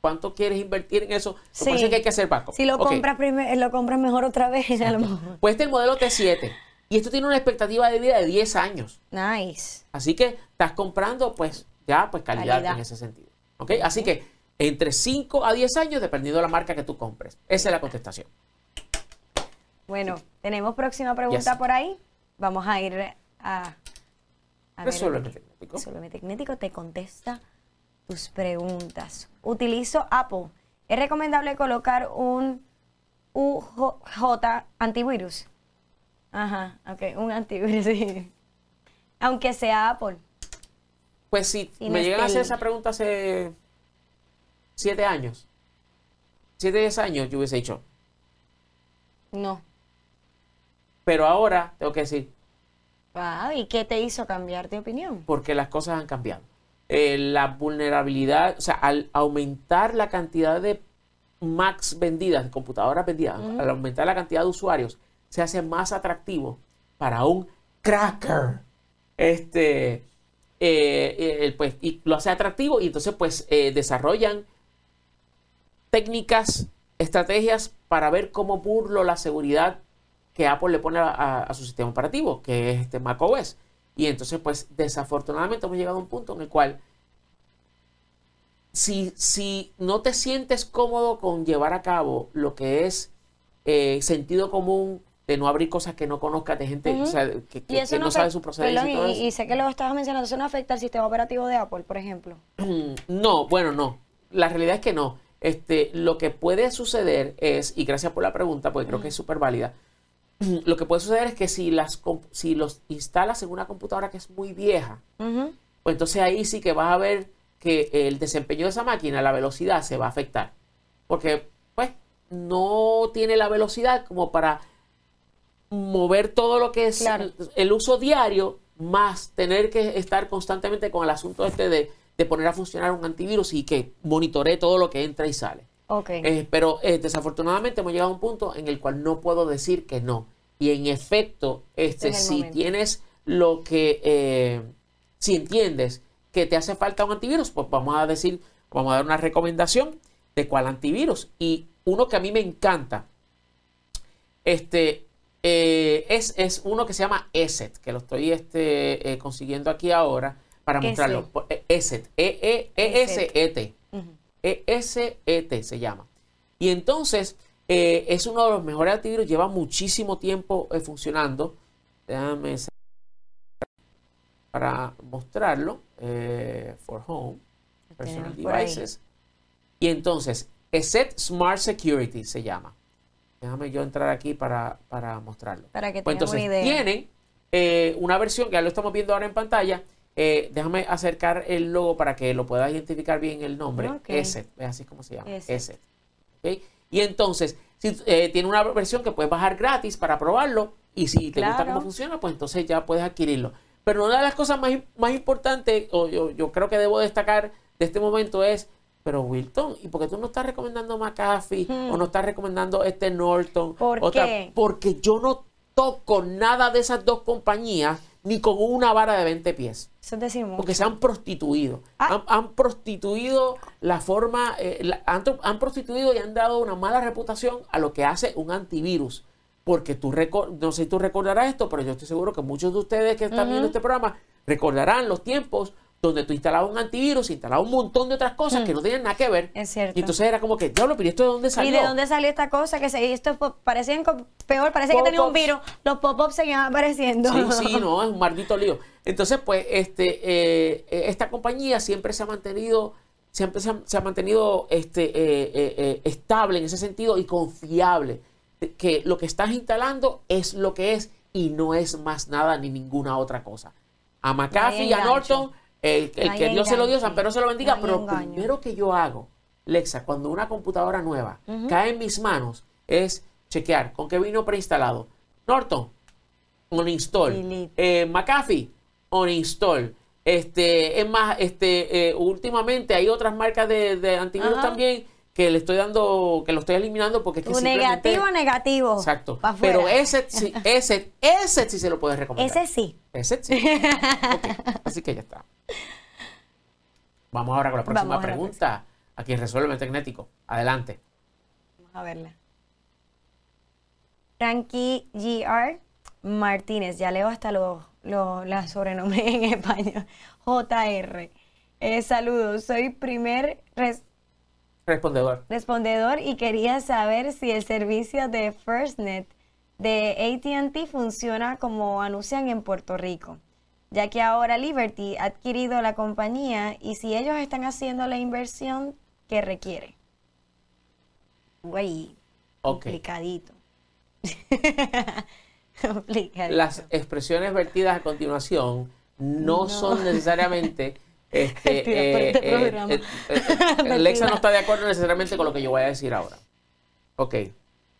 ¿cuánto quieres invertir en eso? Sí. que hay que hacer Paco. Si lo Ok. compras primero, lo compras mejor otra vez, a lo mejor. Pues este es el modelo T7. Y esto tiene una expectativa de vida de 10 años. Nice. Así que estás comprando, pues, ya, pues, calidad, Calidad. en ese sentido. ¿Ok? Así que entre 5 a 10 años, dependiendo de la marca que tú compres. Esa es la contestación. Bueno, tenemos próxima pregunta Yes. por ahí. Vamos a ir a. a ver. Resuélveme tecnético. Resuélveme Tecnético te contesta tus preguntas. Utilizo Apple. ¿Es recomendable colocar un UJ antivirus? Ajá, ok, un antivirus, <laughs> sí. Aunque sea Apple. Pues si me llegan a hacer esa pregunta hace siete años, siete, diez años, yo hubiese dicho. No. Pero ahora tengo que decir, Wow, ¿y qué te hizo cambiar de opinión? porque las cosas han cambiado. Eh, la vulnerabilidad, o sea, al aumentar la cantidad de Macs vendidas, de computadoras vendidas, al aumentar la cantidad de usuarios, se hace más atractivo para un cracker. Este, eh, eh, pues, y lo hace atractivo y entonces pues desarrollan técnicas, estrategias para ver cómo burlo la seguridad que Apple le pone a, a- a su sistema operativo, que es este macOS. Y entonces, pues, desafortunadamente hemos llegado a un punto en el cual, si, si no te sientes cómodo con llevar a cabo lo que es eh, sentido común de no abrir cosas que no conozcas de gente Ujú. o sea, que, que- no sabe su procedencia y todo eso. y sé que lo estabas mencionando, eso no afecta al sistema operativo de Apple, por ejemplo. <clears throat> No, bueno, no. La realidad es que no. Este, lo que puede suceder es, y gracias por la pregunta, porque creo que es súper válida, lo que puede suceder es que si, las, si los instalas en una computadora que es muy vieja, Ujú. pues entonces ahí sí que vas a ver que el desempeño de esa máquina, la velocidad, se va a afectar. Porque, pues, no tiene la velocidad como para mover todo lo que es Claro. el uso diario, más tener que estar constantemente con el asunto este de, de poner a funcionar un antivirus y que monitoree todo lo que entra y sale. Eh, pero eh, desafortunadamente hemos llegado a un punto en el cual no puedo decir que no. Y en efecto, este, es si momento. tienes lo que, eh, si entiendes que te hace falta un antivirus, pues vamos a decir, vamos a dar una recomendación de cuál antivirus. Y uno que a mí me encanta, este, eh, es, es uno que se llama ESET, que lo estoy este, consiguiendo aquí ahora para Ese. mostrarlo. Por- eh, ESET, E-E-E-S-E-T. ESET se llama. Y entonces eh, es uno de los mejores antivirus, lleva muchísimo tiempo eh, funcionando. Déjame para mostrarlo. eh, for Home, Personal. Devices. Y entonces, ESET Smart Security se llama. Déjame yo entrar aquí para, para mostrarlo. Para que Pues una idea. tienen una versión que ya lo estamos viendo ahora en pantalla. Eh, déjame acercar el logo para que lo puedas identificar bien el nombre. Ok. ESET, es así como se llama. ESET. ESET. ¿ok? Y entonces, si eh, tiene una versión que puedes bajar gratis para probarlo y si te gusta cómo funciona, pues entonces ya puedes adquirirlo. Pero una de las cosas más, más importantes, o yo, yo creo que debo destacar de este momento es, pero Wilton, ¿y por qué tú no estás recomendando McAfee o no estás recomendando este Norton? Hmm. ¿Por Otra- qué? Porque yo no toco nada de esas dos compañías ni con una vara de 20 pies. Eso. Porque se han prostituido. Ah. Han, han prostituido la forma, eh, la- han, prostituido y han dado una mala reputación a lo que hace un antivirus. Porque tú, recor- no sé si tú recordarás esto, pero yo estoy seguro que muchos de ustedes que están viendo este programa recordarán los tiempos donde tú instalabas un antivirus, instalabas un montón de otras cosas que no tenían nada que ver. Es cierto. Y entonces era como que, diablo, pero ¿y ¿esto de dónde salió? ¿Y de dónde salió esta cosa? Que se, esto parecían peor, parecía que tenía un virus. Los pop-ups seguían apareciendo. Sí, sí, <laughs> no, es un maldito lío. Entonces, pues, este, eh, esta compañía siempre se ha mantenido, siempre se ha, se ha mantenido este, eh, eh, estable en ese sentido y confiable. Que lo que estás instalando es lo que es y no es más nada ni ninguna otra cosa. A McAfee y a. Norton, el, que Dios se lo dio. San Pedro se lo bendiga, pero lo primero que yo hago, Lexa, cuando una computadora nueva cae en mis manos, es chequear con qué vino preinstalado. Norton, uninstall. Delete. Eh, McAfee, uninstall. Este, es más, este, eh, últimamente hay otras marcas de, de antivirus Ajá. también que le estoy dando, que lo estoy eliminando porque es que simplemente- negativo, negativo. Exacto. Pero ese, sí, <laughs> ese, ese sí se lo puedes recomendar. Ese sí. Ese sí. <laughs> Así que ya está. Vamos ahora con la próxima Vamos a la pregunta. Aquí Resuelve Tecnético. Adelante. Vamos a verla. Frankie GR Martínez, ya leo hasta los lo, la sobrenombres <laughs> en español. JR. Eh, saludos, soy primer res- Respondedor. respondedor y quería saber si el servicio de FirstNet de ATT funciona como anuncian en Puerto Rico, ya que ahora Liberty ha adquirido la compañía y si ellos están haciendo la inversión que requiere. Güey, Ok. complicadito. <laughs> complicadito. Las expresiones vertidas a continuación no, No. son necesariamente. <laughs> Este, eh, este eh, eh, eh, Alexa no está de acuerdo necesariamente con lo que yo voy a decir ahora. Ok.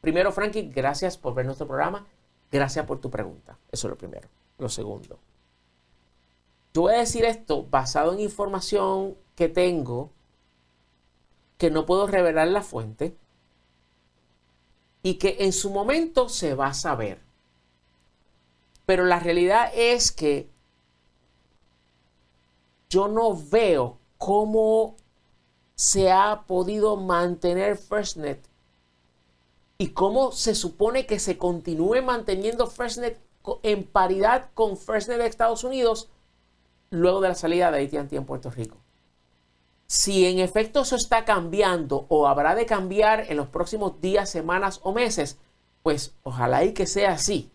Primero, Frankie, gracias por ver nuestro programa. Gracias por tu pregunta. Eso es lo primero. Lo segundo. Yo voy a decir esto basado en información que tengo, que no puedo revelar la fuente, y que en su momento se va a saber. Pero la realidad es que yo no veo cómo se ha podido mantener FirstNet y cómo se supone que se continúe manteniendo FirstNet en paridad con FirstNet de Estados Unidos luego de la salida de AT&T en Puerto Rico. Si en efecto eso está cambiando o habrá de cambiar en los próximos días, semanas o meses, pues ojalá y que sea así.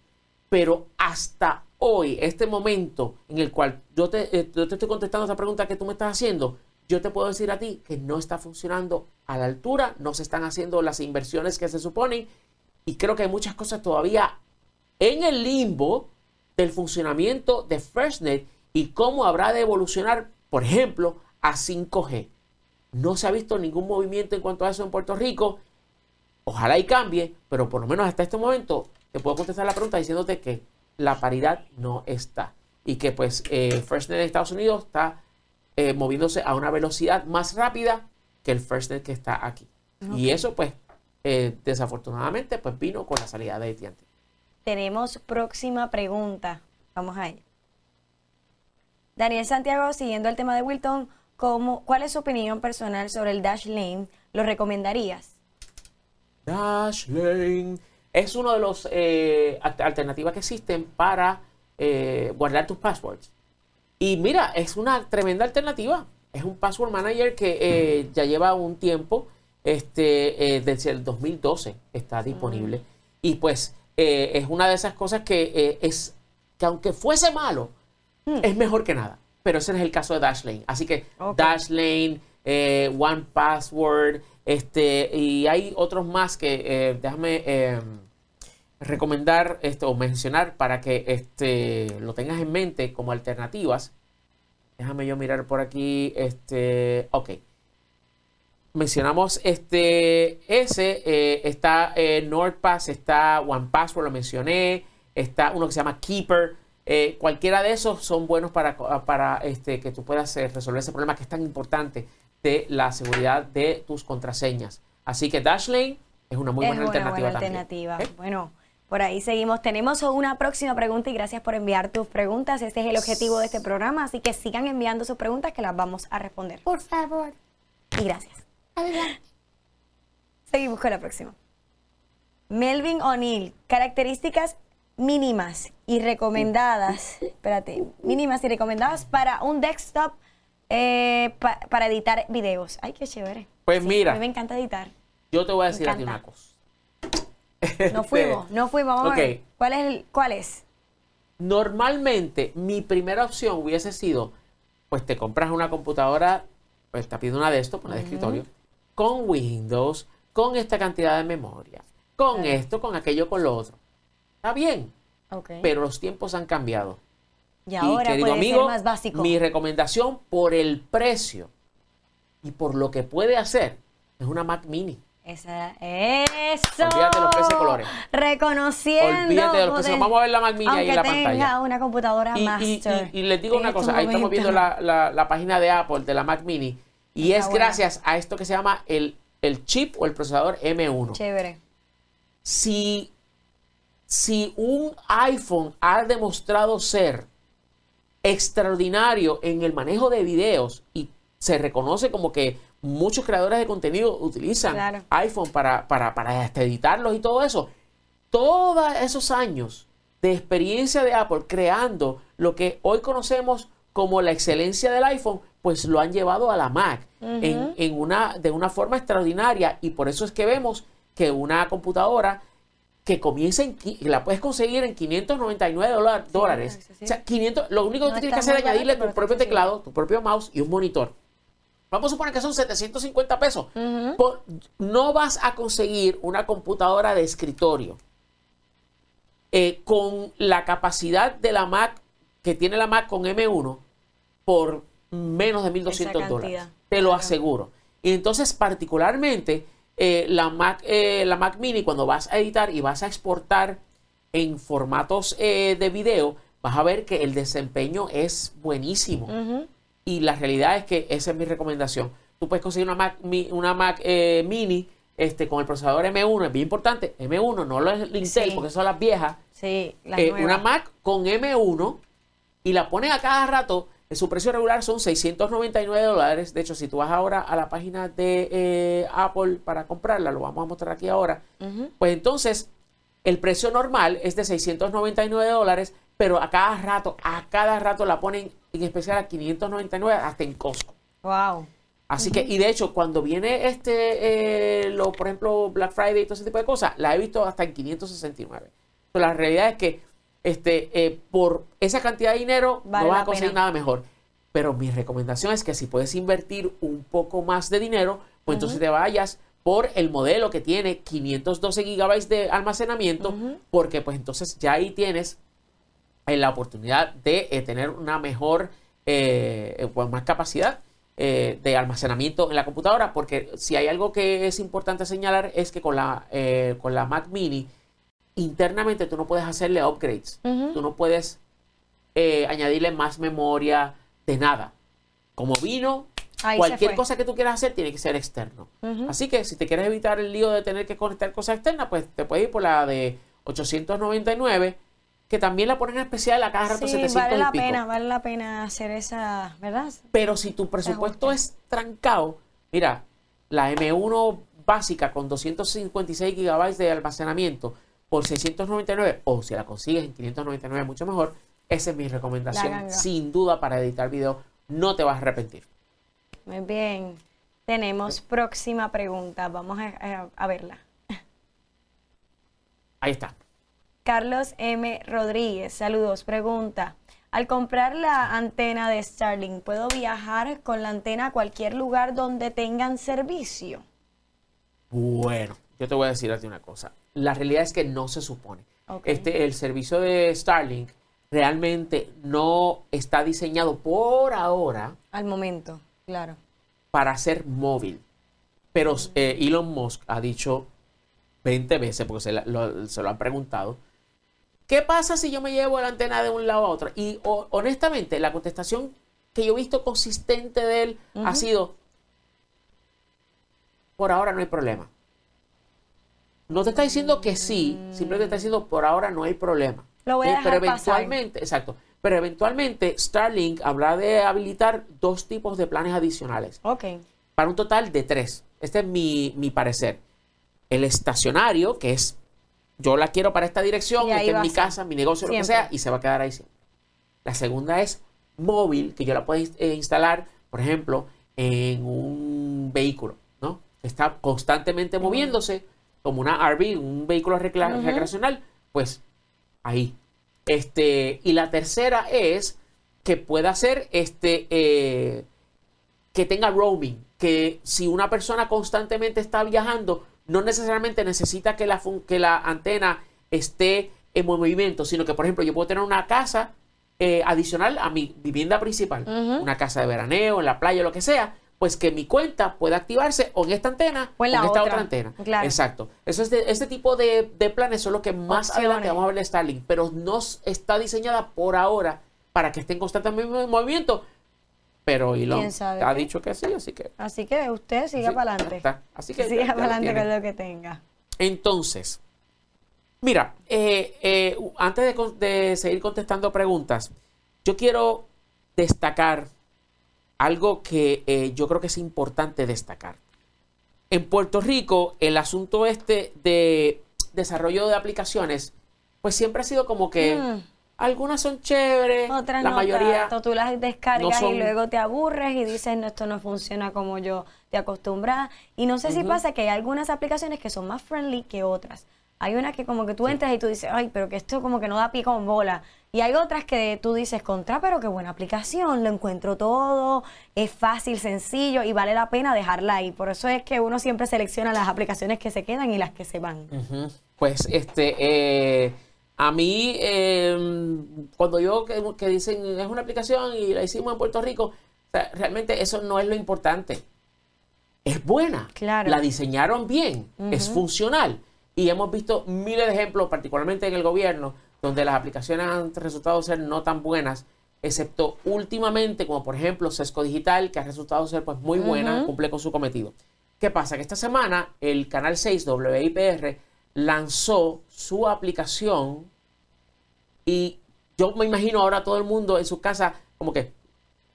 Pero hasta hoy, este momento en el cual yo te, eh, te estoy contestando esa pregunta que tú me estás haciendo, yo te puedo decir a ti que no está funcionando a la altura, no se están haciendo las inversiones que se suponen y creo que hay muchas cosas todavía en el limbo del funcionamiento de FirstNet y cómo habrá de evolucionar, por ejemplo, a 5G. No se ha visto ningún movimiento en cuanto a eso en Puerto Rico. Ojalá y cambie, pero por lo menos hasta este momento te puedo contestar la pregunta diciéndote que la paridad no está y que pues eh, FirstNet de Estados Unidos está eh, moviéndose a una velocidad más rápida que el FirstNet que está aquí. Y eso pues eh, desafortunadamente pues vino con la salida de AT&T. Tenemos próxima pregunta. Vamos a ella. Daniel Santiago, siguiendo el tema de Wilton, ¿cómo, ¿cuál es su opinión personal sobre el Dash Lane? ¿Lo recomendarías? Dashlane es uno de los eh, al- alternativas que existen para eh, guardar tus passwords. Y mira, es una tremenda alternativa. Es un password manager que eh, ya lleva un tiempo, este, desde el 2012 está disponible. Y pues es una de esas cosas que es que aunque fuese malo, es mejor que nada. Pero ese es el caso de Dashlane. Así que. Dashlane, One Password, este, y hay otros más que eh, déjame eh, recomendar esto o mencionar para que este, lo tengas en mente como alternativas. Déjame yo mirar por aquí. Este, ok. Mencionamos este ese, eh, está eh, NordPass, está OnePassword, lo mencioné, está uno que se llama Keeper. Eh, cualquiera de esos son buenos para, para este, que tú puedas resolver ese problema que es tan importante de la seguridad de tus contraseñas. Así que Dashlane es una muy es buena una alternativa buena también. alternativa. ¿Ok? Bueno, por ahí seguimos. Tenemos una próxima pregunta y gracias por enviar tus preguntas. Este es el objetivo de este programa, así que sigan enviando sus preguntas que las vamos a responder. Por favor, Y gracias. adelante. Seguimos con la próxima. Melvin O'Neill, características mínimas y recomendadas, espérate, mínimas y recomendadas para un desktop eh, pa- para editar videos. Ay, qué chévere. Pues Sí, mira. A mí me encanta editar. Yo te voy a decir a ti una cosa. No Este, fuimos, no fuimos. Vamos a ver. ¿Cuál es? el- ¿Cuál es? Normalmente mi primera opción hubiese sido, pues te compras una computadora, pues te pido una de estos, una de escritorio, con Windows, con esta cantidad de memoria, con esto, con aquello, con lo otro. Está bien, Ok. pero los tiempos han cambiado. Y ahora querido puede amigo, ser más básico. mi recomendación por el precio y por lo que puede hacer es una Mac Mini. Esa, eso. Olvídate de los de colores. Reconociendo. Olvídate de los Vamos a ver la Mac Mini ahí en la tenga pantalla. una computadora Y, y- master. y- y les digo una cosa, ahí estamos viendo la, la- la página de Apple, de la Mac Mini, y Está es buena. gracias a esto que se llama el, el chip o el procesador M1. Chévere. Si, si un iPhone ha demostrado ser extraordinario en el manejo de videos y se reconoce como que muchos creadores de contenido utilizan Claro. iPhone para, para, para hasta editarlos y todo eso, todos esos años de experiencia de Apple creando lo que hoy conocemos como la excelencia del iPhone, pues lo han llevado a la Mac en, en una, de una forma extraordinaria. Y por eso es que vemos que una computadora que comienza en, la puedes conseguir en 599 dola- dólares. O sea, 500, lo único que No tú tienes que hacer es añadirle tu propio teclado, tu propio mouse y un monitor. Vamos a suponer que son 750 pesos. Por- no vas a conseguir una computadora de escritorio eh, con la capacidad de la Mac que tiene la Mac con M1 por menos de 1.200 cantidad, dólares. Te lo claro. aseguro. Y entonces, particularmente, eh, la, Mac, eh, la Mac Mini, cuando vas a editar y vas a exportar en formatos eh, de video, vas a ver que el desempeño es buenísimo. Y la realidad es que esa es mi recomendación. Tú puedes conseguir una Mac, una Mac eh, Mini este, con el procesador M1, es bien importante. M1, no lo es el Intel, Sí. porque son las viejas. Sí, las una Mac con M1 y la ponen a cada rato. En su precio regular son 699 dólares. De hecho, si tú vas ahora a la página de eh, Apple para comprarla, lo vamos a mostrar aquí ahora. Pues entonces, el precio normal es de 699 dólares, pero a cada rato, a cada rato la ponen en especial a 599 hasta en Costco. Wow. Así que, y de hecho, cuando viene este, eh, lo, por ejemplo, Black Friday y todo ese tipo de cosas, la he visto hasta en 569. Pero la realidad es que este, eh, por esa cantidad de dinero Vale no vas a conseguir pena. nada mejor. Pero mi recomendación es que si puedes invertir un poco más de dinero, pues entonces te vayas por el modelo que tiene 512 gigabytes de almacenamiento, porque pues entonces ya ahí tienes eh, la oportunidad de eh, tener una mejor, pues, más capacidad de almacenamiento en la computadora, porque si hay algo que es importante señalar es que con la, eh, con la Mac Mini, internamente tú no puedes hacerle upgrades, tú no puedes eh, añadirle más memoria de nada. Como vino, Ahí cualquier cosa que tú quieras hacer tiene que ser externo. Así que si te quieres evitar el lío de tener que conectar cosas externas, pues te puedes ir por la de 899, que también la ponen en especial a cada rato Sí, 700 vale y la pico. pena, vale la pena hacer esa, ¿verdad? Pero si tu presupuesto es trancado, mira, la M1 básica con 256 gigabytes de almacenamiento por 699, o si la consigues en 599, mucho mejor, esa es mi recomendación. Sin duda para editar video, no te vas a arrepentir. Muy bien. Tenemos próxima pregunta. Vamos a, a- a verla. Ahí está. Carlos M. Rodríguez, saludos. Pregunta. Al comprar la antena de Starlink, ¿puedo viajar con la antena a cualquier lugar donde tengan servicio? Bueno, yo te voy a decir a ti una cosa. La realidad es que no se supone. Este, el servicio de Starlink realmente no está diseñado por ahora Al momento, claro. para ser móvil. Pero eh, Elon Musk ha dicho 20 veces, porque se, la- lo, se lo han preguntado, ¿qué pasa si yo me llevo la antena de un lado a otro? Y o- honestamente, la contestación que yo he visto consistente de él ha sido, por ahora no hay problema. No te está diciendo que sí, simplemente está diciendo, por ahora no hay problema. Lo voy a Eh, dejar Pero pasar. eventualmente, exacto. Pero eventualmente Starlink habrá de habilitar dos tipos de planes adicionales Ok. para un total de tres. Este es mi, mi parecer. El estacionario, que es, yo la quiero para esta dirección, este es mi casa, mi negocio, lo que sea, y se va a quedar ahí siempre. La segunda es móvil, que yo la puedo eh, instalar, por ejemplo, en un vehículo, ¿no? Está constantemente moviéndose, como una RV, un vehículo recla- recreacional, pues ahí. Este, y la tercera es que pueda ser este, eh, que tenga roaming, que si una persona constantemente está viajando, no necesariamente necesita que la, que la antena esté en movimiento, sino que, por ejemplo, yo puedo tener una casa eh, adicional a mi vivienda principal, una casa de veraneo, en la playa, lo que sea, pues que mi cuenta pueda activarse o en esta antena O en la esta otra. otra antena. Claro. Exacto. Eso es de, este tipo de, de planes son los que más Opciones. adelante vamos a ver de Starlink, pero no está diseñada por ahora para que estén constantemente en movimiento. Pero Elon ¿Quién sabe ha qué? dicho que sí, así que. Así que usted siga Sí, para adelante. está. Así que Siga para adelante con lo que tenga. Entonces, mira, eh, eh, antes de seguir contestando preguntas, yo quiero destacar algo que eh, yo creo que es importante destacar. En Puerto Rico, el asunto este de desarrollo de aplicaciones, pues siempre ha sido como que Mm. algunas son chéveres, Otras la no mayoría tanto. Tú las descargas no son- y luego te aburres y dices, no, esto no funciona como yo te acostumbraba. Y no sé si pasa que hay algunas aplicaciones que son más friendly que otras. Hay una que como que tú entras y tú dices, ay, pero que esto como que no da pie con bola. Y hay otras que tú dices, contra, pero qué buena aplicación, lo encuentro todo, es fácil, sencillo y vale la pena dejarla ahí. Por eso es que uno siempre selecciona las aplicaciones que se quedan y las que se van. Pues este, eh, a mí, eh, cuando yo que, que dicen es una aplicación y la hicimos en Puerto Rico, o sea, realmente eso no es lo importante. Es buena, Claro. la diseñaron bien, es funcional. Y hemos visto miles de ejemplos, particularmente en el gobierno, donde las aplicaciones han resultado ser no tan buenas, excepto últimamente, como por ejemplo Sesco Digital, que ha resultado ser pues muy buena, cumple con su cometido. ¿Qué pasa? Que esta semana el canal 6 WIPR lanzó su aplicación y yo me imagino ahora todo el mundo en su casa como que,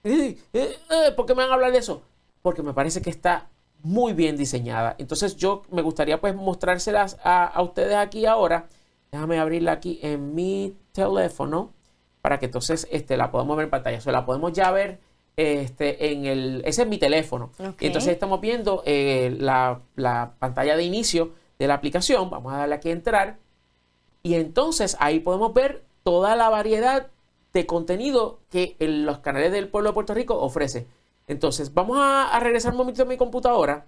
"Eh, eh, eh, ¿por qué me van a hablar de eso? Porque me parece que está muy bien diseñada. Entonces yo me gustaría pues mostrárselas a, a ustedes aquí ahora. Déjame abrirla aquí en mi teléfono para que entonces este, la podamos ver en pantalla. O sea, la podemos ya ver este, en el... Ese es mi teléfono. Entonces estamos viendo eh, la, la pantalla de inicio de la aplicación. Vamos a darle aquí a entrar. Y entonces ahí podemos ver toda la variedad de contenido que el- los canales del pueblo de Puerto Rico ofrecen. Entonces, vamos a, regresar un momento a mi computadora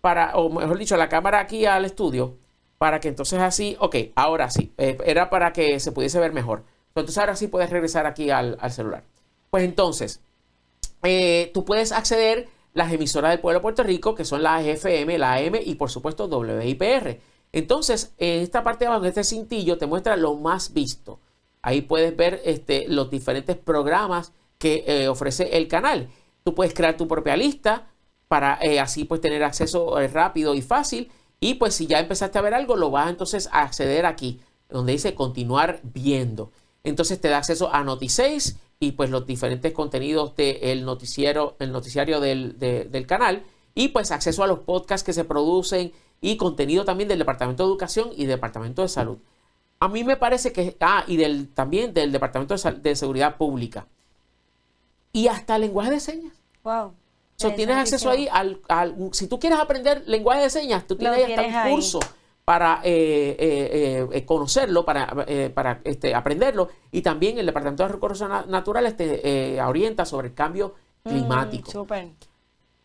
para, o mejor dicho, a la cámara aquí al estudio, para que entonces así, ok, ahora sí, eh, era para que se pudiese ver mejor. Entonces ahora sí puedes regresar aquí al, al celular. Pues entonces, eh, tú puedes acceder las emisoras del pueblo de Puerto Rico, que son la FM, la AM y por supuesto WIPR. Entonces, en esta parte de abajo, en este cintillo, te muestra lo más visto. Ahí puedes ver este, los diferentes programas que eh, ofrece el canal. Tú puedes crear tu propia lista para eh, así pues tener acceso eh, rápido y fácil. Y pues si ya empezaste a ver algo, lo vas entonces a acceder aquí, donde dice continuar viendo. Entonces te da acceso a Noti6 y pues los diferentes contenidos del noticiero, el noticiario del, de- del canal. Y pues acceso a los podcasts que se producen y contenido también del Departamento de Educación y Departamento de Salud. A mí me parece que, ah, y del, también del Departamento de, de Seguridad Pública. Y hasta lenguaje de señas. Wow. So, tienes acceso ahí al, al- Si tú quieres aprender lenguaje de señas, tú tienes ahí hasta tienes un ahí. curso para eh, eh, eh, conocerlo, para, eh, para este, aprenderlo. Y también el Departamento de Recursos Na- Naturales te eh, orienta sobre el cambio climático. Mm.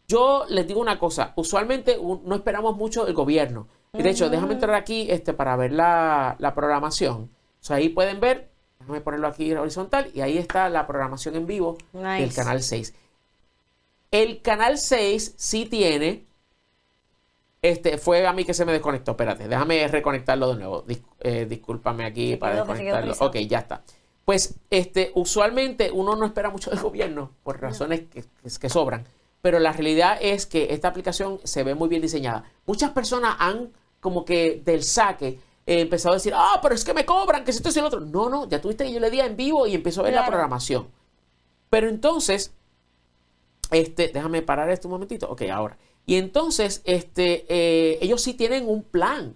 Yo les digo una cosa, usualmente no esperamos mucho del gobierno. De hecho, déjame entrar aquí este, para ver la, la programación. O sea, ahí pueden ver, déjame ponerlo aquí en horizontal, y ahí está la programación en vivo del canal 6. El canal 6 sí tiene, este, fue a mí que se me desconectó, espérate, déjame reconectarlo de nuevo. Dis- eh, discúlpame aquí Se para quedó, desconectarlo. Ok, ya está. Pues este, usualmente uno no espera mucho del <laughs> gobierno por razones que, que sobran, pero la realidad es que esta aplicación se ve muy bien diseñada. Muchas personas han como que del saque eh, empezado a decir, ah, pero es que me cobran, que si esto es el otro. No, no, ya tuviste que yo le di en vivo y empezó a ver la programación. Pero entonces, este, déjame parar esto un momentito. Ok, ahora. Y entonces, este, eh, ellos sí tienen un plan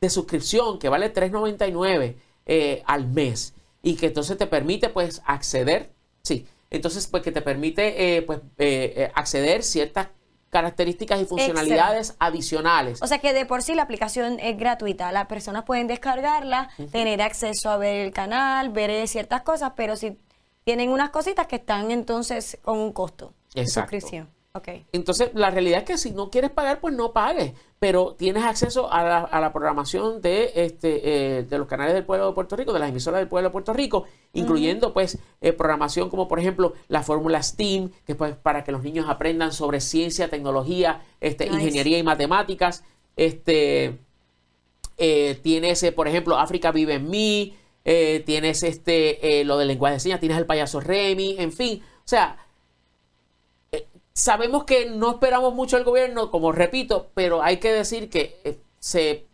de suscripción que vale $3.99 eh, al mes y que entonces te permite pues acceder, sí, entonces pues que te permite eh, pues eh, eh, acceder ciertas características y funcionalidades adicionales. O sea que de por sí la aplicación es gratuita. Las personas pueden descargarla, tener acceso a ver el canal, ver eh, ciertas cosas, pero si tienen unas cositas que están entonces con un costo Exacto. suscripción. Entonces, la realidad es que si no quieres pagar, pues no pagues, pero tienes acceso a la, a la programación de, este, eh, de los canales del pueblo de Puerto Rico, de las emisoras del pueblo de Puerto Rico, incluyendo pues eh, programación como por ejemplo la fórmula STEAM, que pues para que los niños aprendan sobre ciencia, tecnología, este, Nice. ingeniería y matemáticas. Este, eh, tienes, por ejemplo, África vive en mí, tienes este, lo del lenguaje de señas, tienes el payaso Remy, en fin, o sea, sabemos que no esperamos mucho del gobierno, como repito, pero hay que decir que eh, se,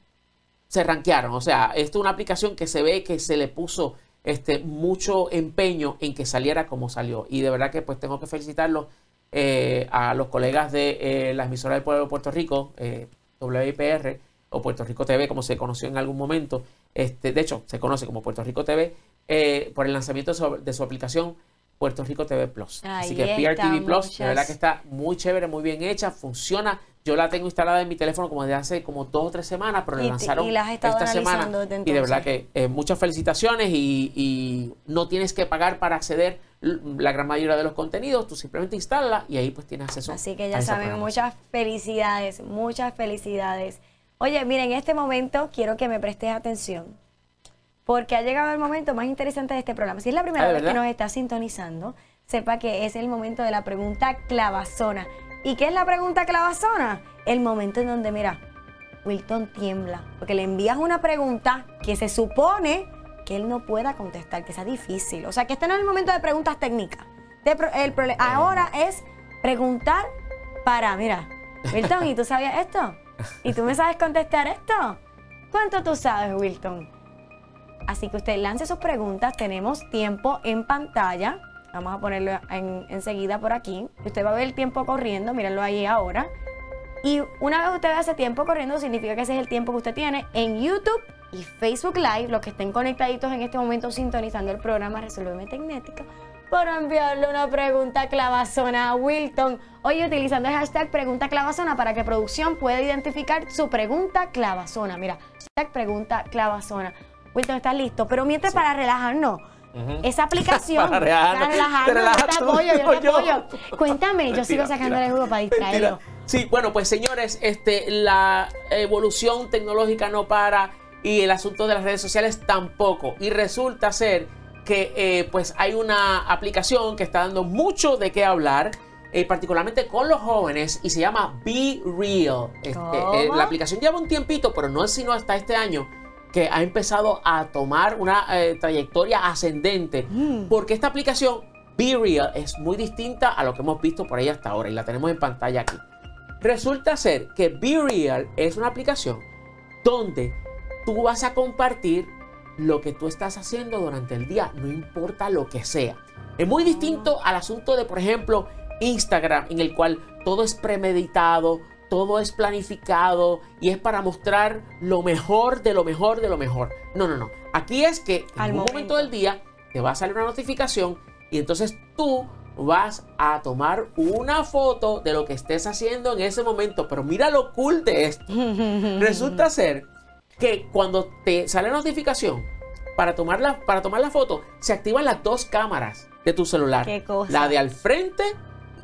se ranquearon, o sea, esta es una aplicación que se ve que se le puso este, mucho empeño en que saliera como salió, y de verdad que pues tengo que felicitarlos eh, a los colegas de eh, la emisora del pueblo de Puerto Rico, eh, WIPR, o Puerto Rico TV, como se conoció en algún momento. Este, de hecho, se conoce como Puerto Rico TV, eh, por el lanzamiento de su aplicación Puerto Rico TV Plus. Así que PRTV Plus, de muchas- verdad que está muy chévere, muy bien hecha, funciona. yo la tengo instalada en mi teléfono como desde hace como dos o tres semanas, pero lanzaron y la estado esta semana. Y de verdad que eh, muchas felicitaciones y, y no tienes que pagar para acceder la gran mayoría de los contenidos. Tú simplemente instala y ahí pues tienes acceso. Así que ya saben, muchas felicidades, muchas felicidades. Oye, miren, en este momento quiero que me prestes atención, porque ha llegado el momento más interesante de este programa. Si es la primera Ah, ¿de vez que nos está sintonizando, sepa que es el momento de la pregunta clavazona. ¿Y qué es la pregunta clavazona? El momento en donde, mira, Wilton tiembla, porque le envías una pregunta que se supone que él no pueda contestar, que sea difícil. O sea, que este no es el momento de preguntas técnicas. De pro- el ahora es preguntar para, mira, Wilton, ¿y tú sabías esto? ¿Y tú me sabes contestar esto? ¿Cuánto tú sabes, Wilton? Así que usted lance sus preguntas. Tenemos tiempo en pantalla. Vamos a ponerlo en- enseguida por aquí. Usted va a ver el tiempo corriendo. Mírenlo ahí ahora. Y una vez usted ve ese tiempo corriendo, significa que ese es el tiempo que usted tiene en YouTube y Facebook Live, los que estén conectaditos en este momento sintonizando el programa Resolveme Tecnética, para enviarle una pregunta clavazona a Wilton. Oye, utilizando el hashtag pregunta clavazona para que producción pueda identificar su pregunta clavazona. Mira, hashtag pregunta clavazona. Wilton, ¿estás listo? Pero mientras para relajarnos. Ujú. Esa aplicación <laughs> Para relajarnos. Te relajarnos, yo relajas te apoyo, yo te yo. Cuéntame, yo sigo Mentira, sacándole mentira. jugo para distraerlo. Mentira. Sí, bueno, pues señores, este, la evolución tecnológica no para y el asunto de las redes sociales tampoco. Y resulta ser que eh, pues hay una aplicación que está dando mucho de qué hablar. eh, particularmente con los jóvenes y se llama Be Real. Este, eh, la aplicación lleva un tiempito, pero no es sino hasta este año que ha empezado a tomar una eh, trayectoria ascendente. Mm. Porque esta aplicación Be Real es muy distinta a lo que hemos visto por ahí hasta ahora y la tenemos en pantalla aquí. Resulta ser que Be Real es una aplicación donde tú vas a compartir lo que tú estás haciendo durante el día, no importa lo que sea. Es muy distinto al asunto de, por ejemplo, Instagram, en el cual todo es premeditado, todo es planificado y es para mostrar lo mejor de lo mejor de lo mejor. No, no, no. Aquí es que en Al un momento momento. del día te va a salir una notificación y entonces tú vas a tomar una foto de lo que estés haciendo en ese momento. Pero mira lo cool de esto. <laughs> Resulta ser que cuando te sale la notificación para tomar la, para tomar la foto, se activan las dos cámaras de tu celular. Qué cosa. La de al frente,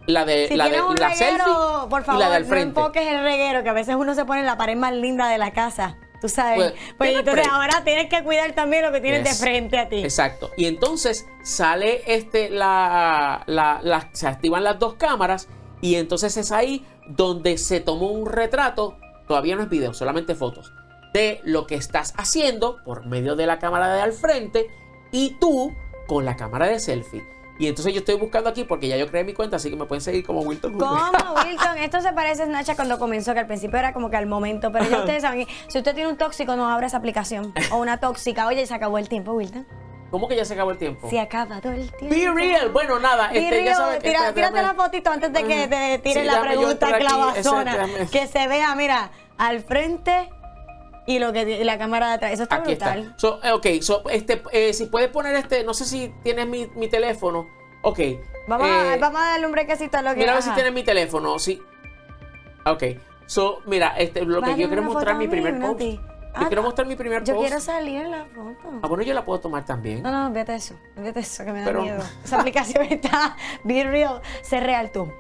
la de Si la de tienes un la reguero, selfie por y favor, la de al no frente. enfoques el reguero, que a veces uno se pone en la pared más linda de la casa. Tú sabes. Pues, Pues, entonces ahora tienes que cuidar también lo que tienes Yes. de frente a ti. Exacto. Y entonces sale este, la, la- la- se activan las dos cámaras y entonces es ahí donde se tomó un retrato, todavía no es video, solamente fotos, de lo que estás haciendo por medio de la cámara de al frente y tú con la cámara de selfie. Y entonces yo estoy buscando aquí porque ya yo creé mi cuenta, así que me pueden seguir como Wilton. ¿Cómo, <laughs> Wilton? Esto se parece a Snapchat cuando comenzó, que al principio era como que al momento. Pero ya ustedes saben, si usted tiene un tóxico, no abra esa aplicación. O una tóxica. Oye, se acabó el tiempo, Wilton. ¿Cómo que ya se acabó el tiempo? Se acaba todo el tiempo. Be real. Bueno, nada. Be este, ya real. sabes, Tira- espérate, tírate la fotito antes de que te tire Sí, la pregunta aquí, clavazona. ese, Que se vea, mira, al frente y lo que y la cámara de atrás. Eso está Aquí brutal. está. So, eh, ok, so, este, eh, si puedes poner este, no sé si tienes mi, mi teléfono. Ok. Vamos, a, eh, vamos a darle un brequecito a lo que Mira a ver si tienes mi teléfono. Sí. Ok. So, mira, este, lo que yo quiero una mostrar mi primer post. Yo Ah, quiero mostrar mi primer Yo post. quiero salir en la foto. Ah, bueno, yo la puedo tomar también. No, no, vete eso. Vete eso, que me da Pero- miedo. <laughs> Esa aplicación está be real, sé real tú.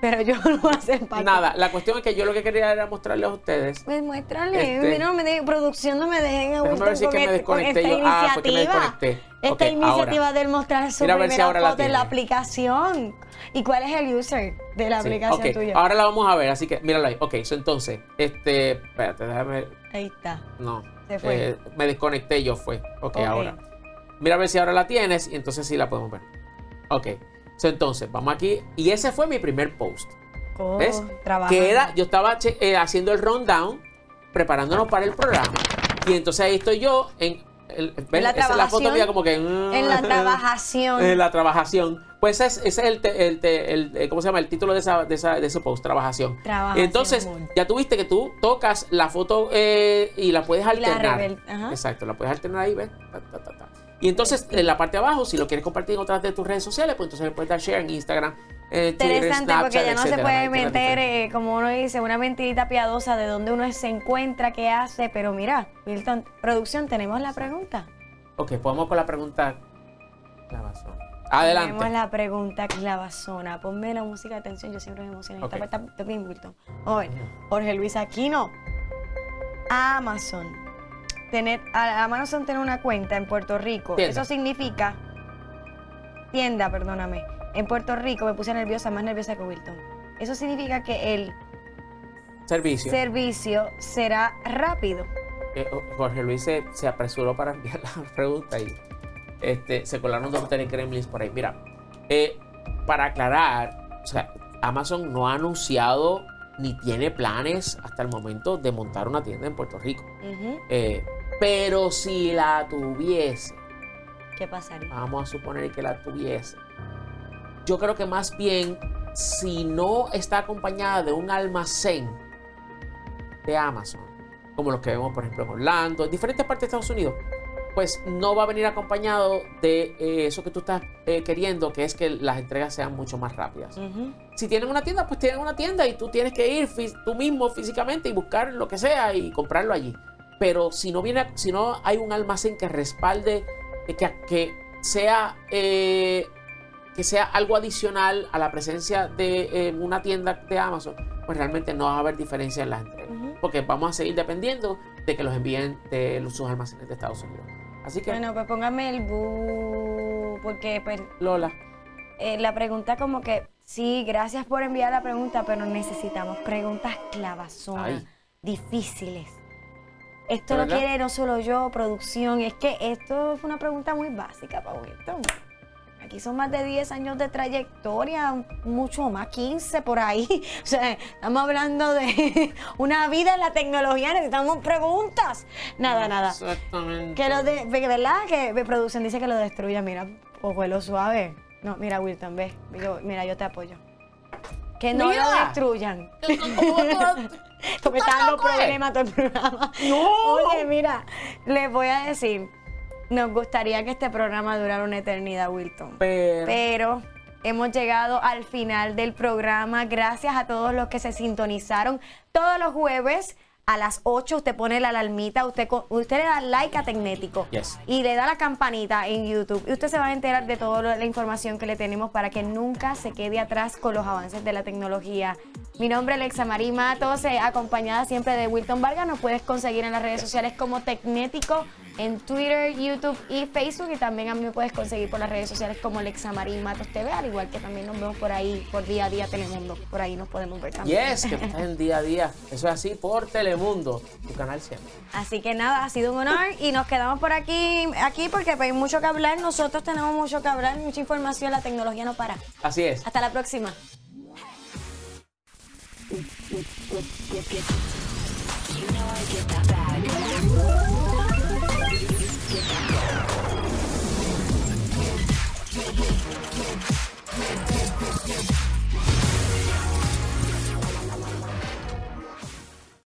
Pero yo <laughs> no voy a hacer parte. Nada, la cuestión es que yo lo que quería era mostrarles a ustedes. Pues muéstrale. Este- Mira, no me de, producción no me dejen a ver si es con, que me con desconecté esta yo. Ah, fue que me iniciativa. desconecté. Esta iniciativa ahora. de mostrar su Mira si primera la foto en la aplicación. ¿Y cuál es el user de la Sí, aplicación tuya? ahora la vamos a ver, así que míralo ahí. Ok, so entonces, este, espérate, déjame Ahí está. No. Se fue. Eh, me desconecté yo fue. Ok. ahora. Mira a ver si ahora la tienes y entonces sí la podemos ver. Ok. So, entonces, vamos aquí. Y ese fue mi primer post. Oh, ¿Ves? Que era, yo estaba eh, haciendo el rundown, preparándonos para el programa. Y entonces ahí estoy yo en. el- ¿ves? la Esa es la foto trabajación. mía como que. mm, En la <laughs> trabajación. En la trabajación. Pues ese es, ese es el, te- el te- el- eh, ¿cómo se llama? El título de, esa, de, esa- de ese post, trabajación. Trabajación, Entonces, ya tuviste que tú tocas la foto eh, y la puedes la alternar. ajá. Exacto, la puedes alternar ahí, ¿ves? Ta, ta, ta, ta. Y entonces, en la parte de abajo, si lo quieres compartir en otras de tus redes sociales, pues entonces le puedes dar share en Instagram, eh, Twitter, Interesante porque ya no se puede meter, eh, como uno dice, una mentirita piadosa de dónde uno se encuentra, qué hace. Pero mira, Milton, producción, tenemos la pregunta. Ok, podemos con la pregunta. clavazón. Adelante. Tenemos la pregunta clavazona. Ponme la música de atención, yo siempre me emociono. Ok. Está, está- está bien, Wilton. Vamos a ver. Jorge Luis Aquino. Amazon. Tener, a- Amazon tiene una cuenta en Puerto Rico. Tienda. Eso significa. Tienda, perdóname. En Puerto Rico me puse nerviosa, más nerviosa que Wilton. Eso significa que el Servicio. servicio será rápido. Eh, Jorge Luis se, se apresuró para enviar la <laughs> pregunta y este, se colaron dos telegremlins por ahí. Mira, eh, para aclarar, o sea, Amazon no ha anunciado ni tiene planes hasta el momento de montar una tienda en Puerto Rico. Eh, pero si la tuviese, ¿Qué pasaría? vamos a suponer que la tuviese, yo creo que más bien, si no está acompañada de un almacén de Amazon, como los que vemos, por ejemplo, en Orlando, en diferentes partes de Estados Unidos, pues no va a venir acompañado de eh, eso que tú estás eh, queriendo, que es que las entregas sean mucho más rápidas. Si tienen una tienda, pues tienen una tienda y tú tienes que ir tú mismo físicamente y buscar lo que sea y comprarlo allí. Pero si no viene, si no hay un almacén que respalde, eh, que, que sea eh, que sea algo adicional a la presencia de eh, una tienda de Amazon, pues realmente no va a haber diferencia en las entregas. Porque vamos a seguir dependiendo de que los envíen de los- sus almacenes de Estados Unidos. Así que, Bueno, pues póngame el bu, porque pues Lola, eh, la pregunta como que, sí, gracias por enviar la pregunta, pero necesitamos preguntas clavazonas, Ay. difíciles. Esto ¿De lo verdad? quiere no solo yo, producción, es que esto fue una pregunta muy básica, Paulito. Aquí son más de 10 años de trayectoria, mucho más, 15 por ahí. <laughs> O sea, estamos hablando de <laughs> una vida en la tecnología, necesitamos preguntas. Nada, nada. Exactamente. Que lo de, ve- ¿verdad? Que me producen dice que lo destruya, mira, ojuelo suave. No, mira, Wilton, ve, yo- mira, yo te apoyo. Que no Mira. <laughs> lo destruyan. ¿Cómo <laughs> tú- me estás dando problemas todo el programa. No. Oye, mira, les voy a decir, nos gustaría que este programa durara una eternidad, Wilton. Pero, Pero hemos llegado al final del programa. Gracias a todos los que se sintonizaron todos los jueves. A las 8 usted pone la alarmita, usted, usted le da like a Tecnético Yes. y le da la campanita en YouTube y usted se va a enterar de toda la información que le tenemos para que nunca se quede atrás con los avances de la tecnología. Mi nombre es Alexa Marí Matos, eh, acompañada siempre de Wilton Vargas. Nos puedes conseguir en las redes sociales como Tecnético en Twitter, YouTube y Facebook. Y también a mí me puedes conseguir por las redes sociales como Alexa Marí Matos TV, al igual que también nos vemos por ahí, por día a día Telemundo. Por ahí nos podemos ver también. yes, que estás en día a día. Eso es así por Telemundo, tu canal siempre. Así que nada, ha sido un honor y nos quedamos por aquí, aquí porque pues, hay mucho que hablar. Nosotros tenemos mucho que hablar, mucha información, la tecnología no para. Así es. Hasta la próxima. You know I get that bag.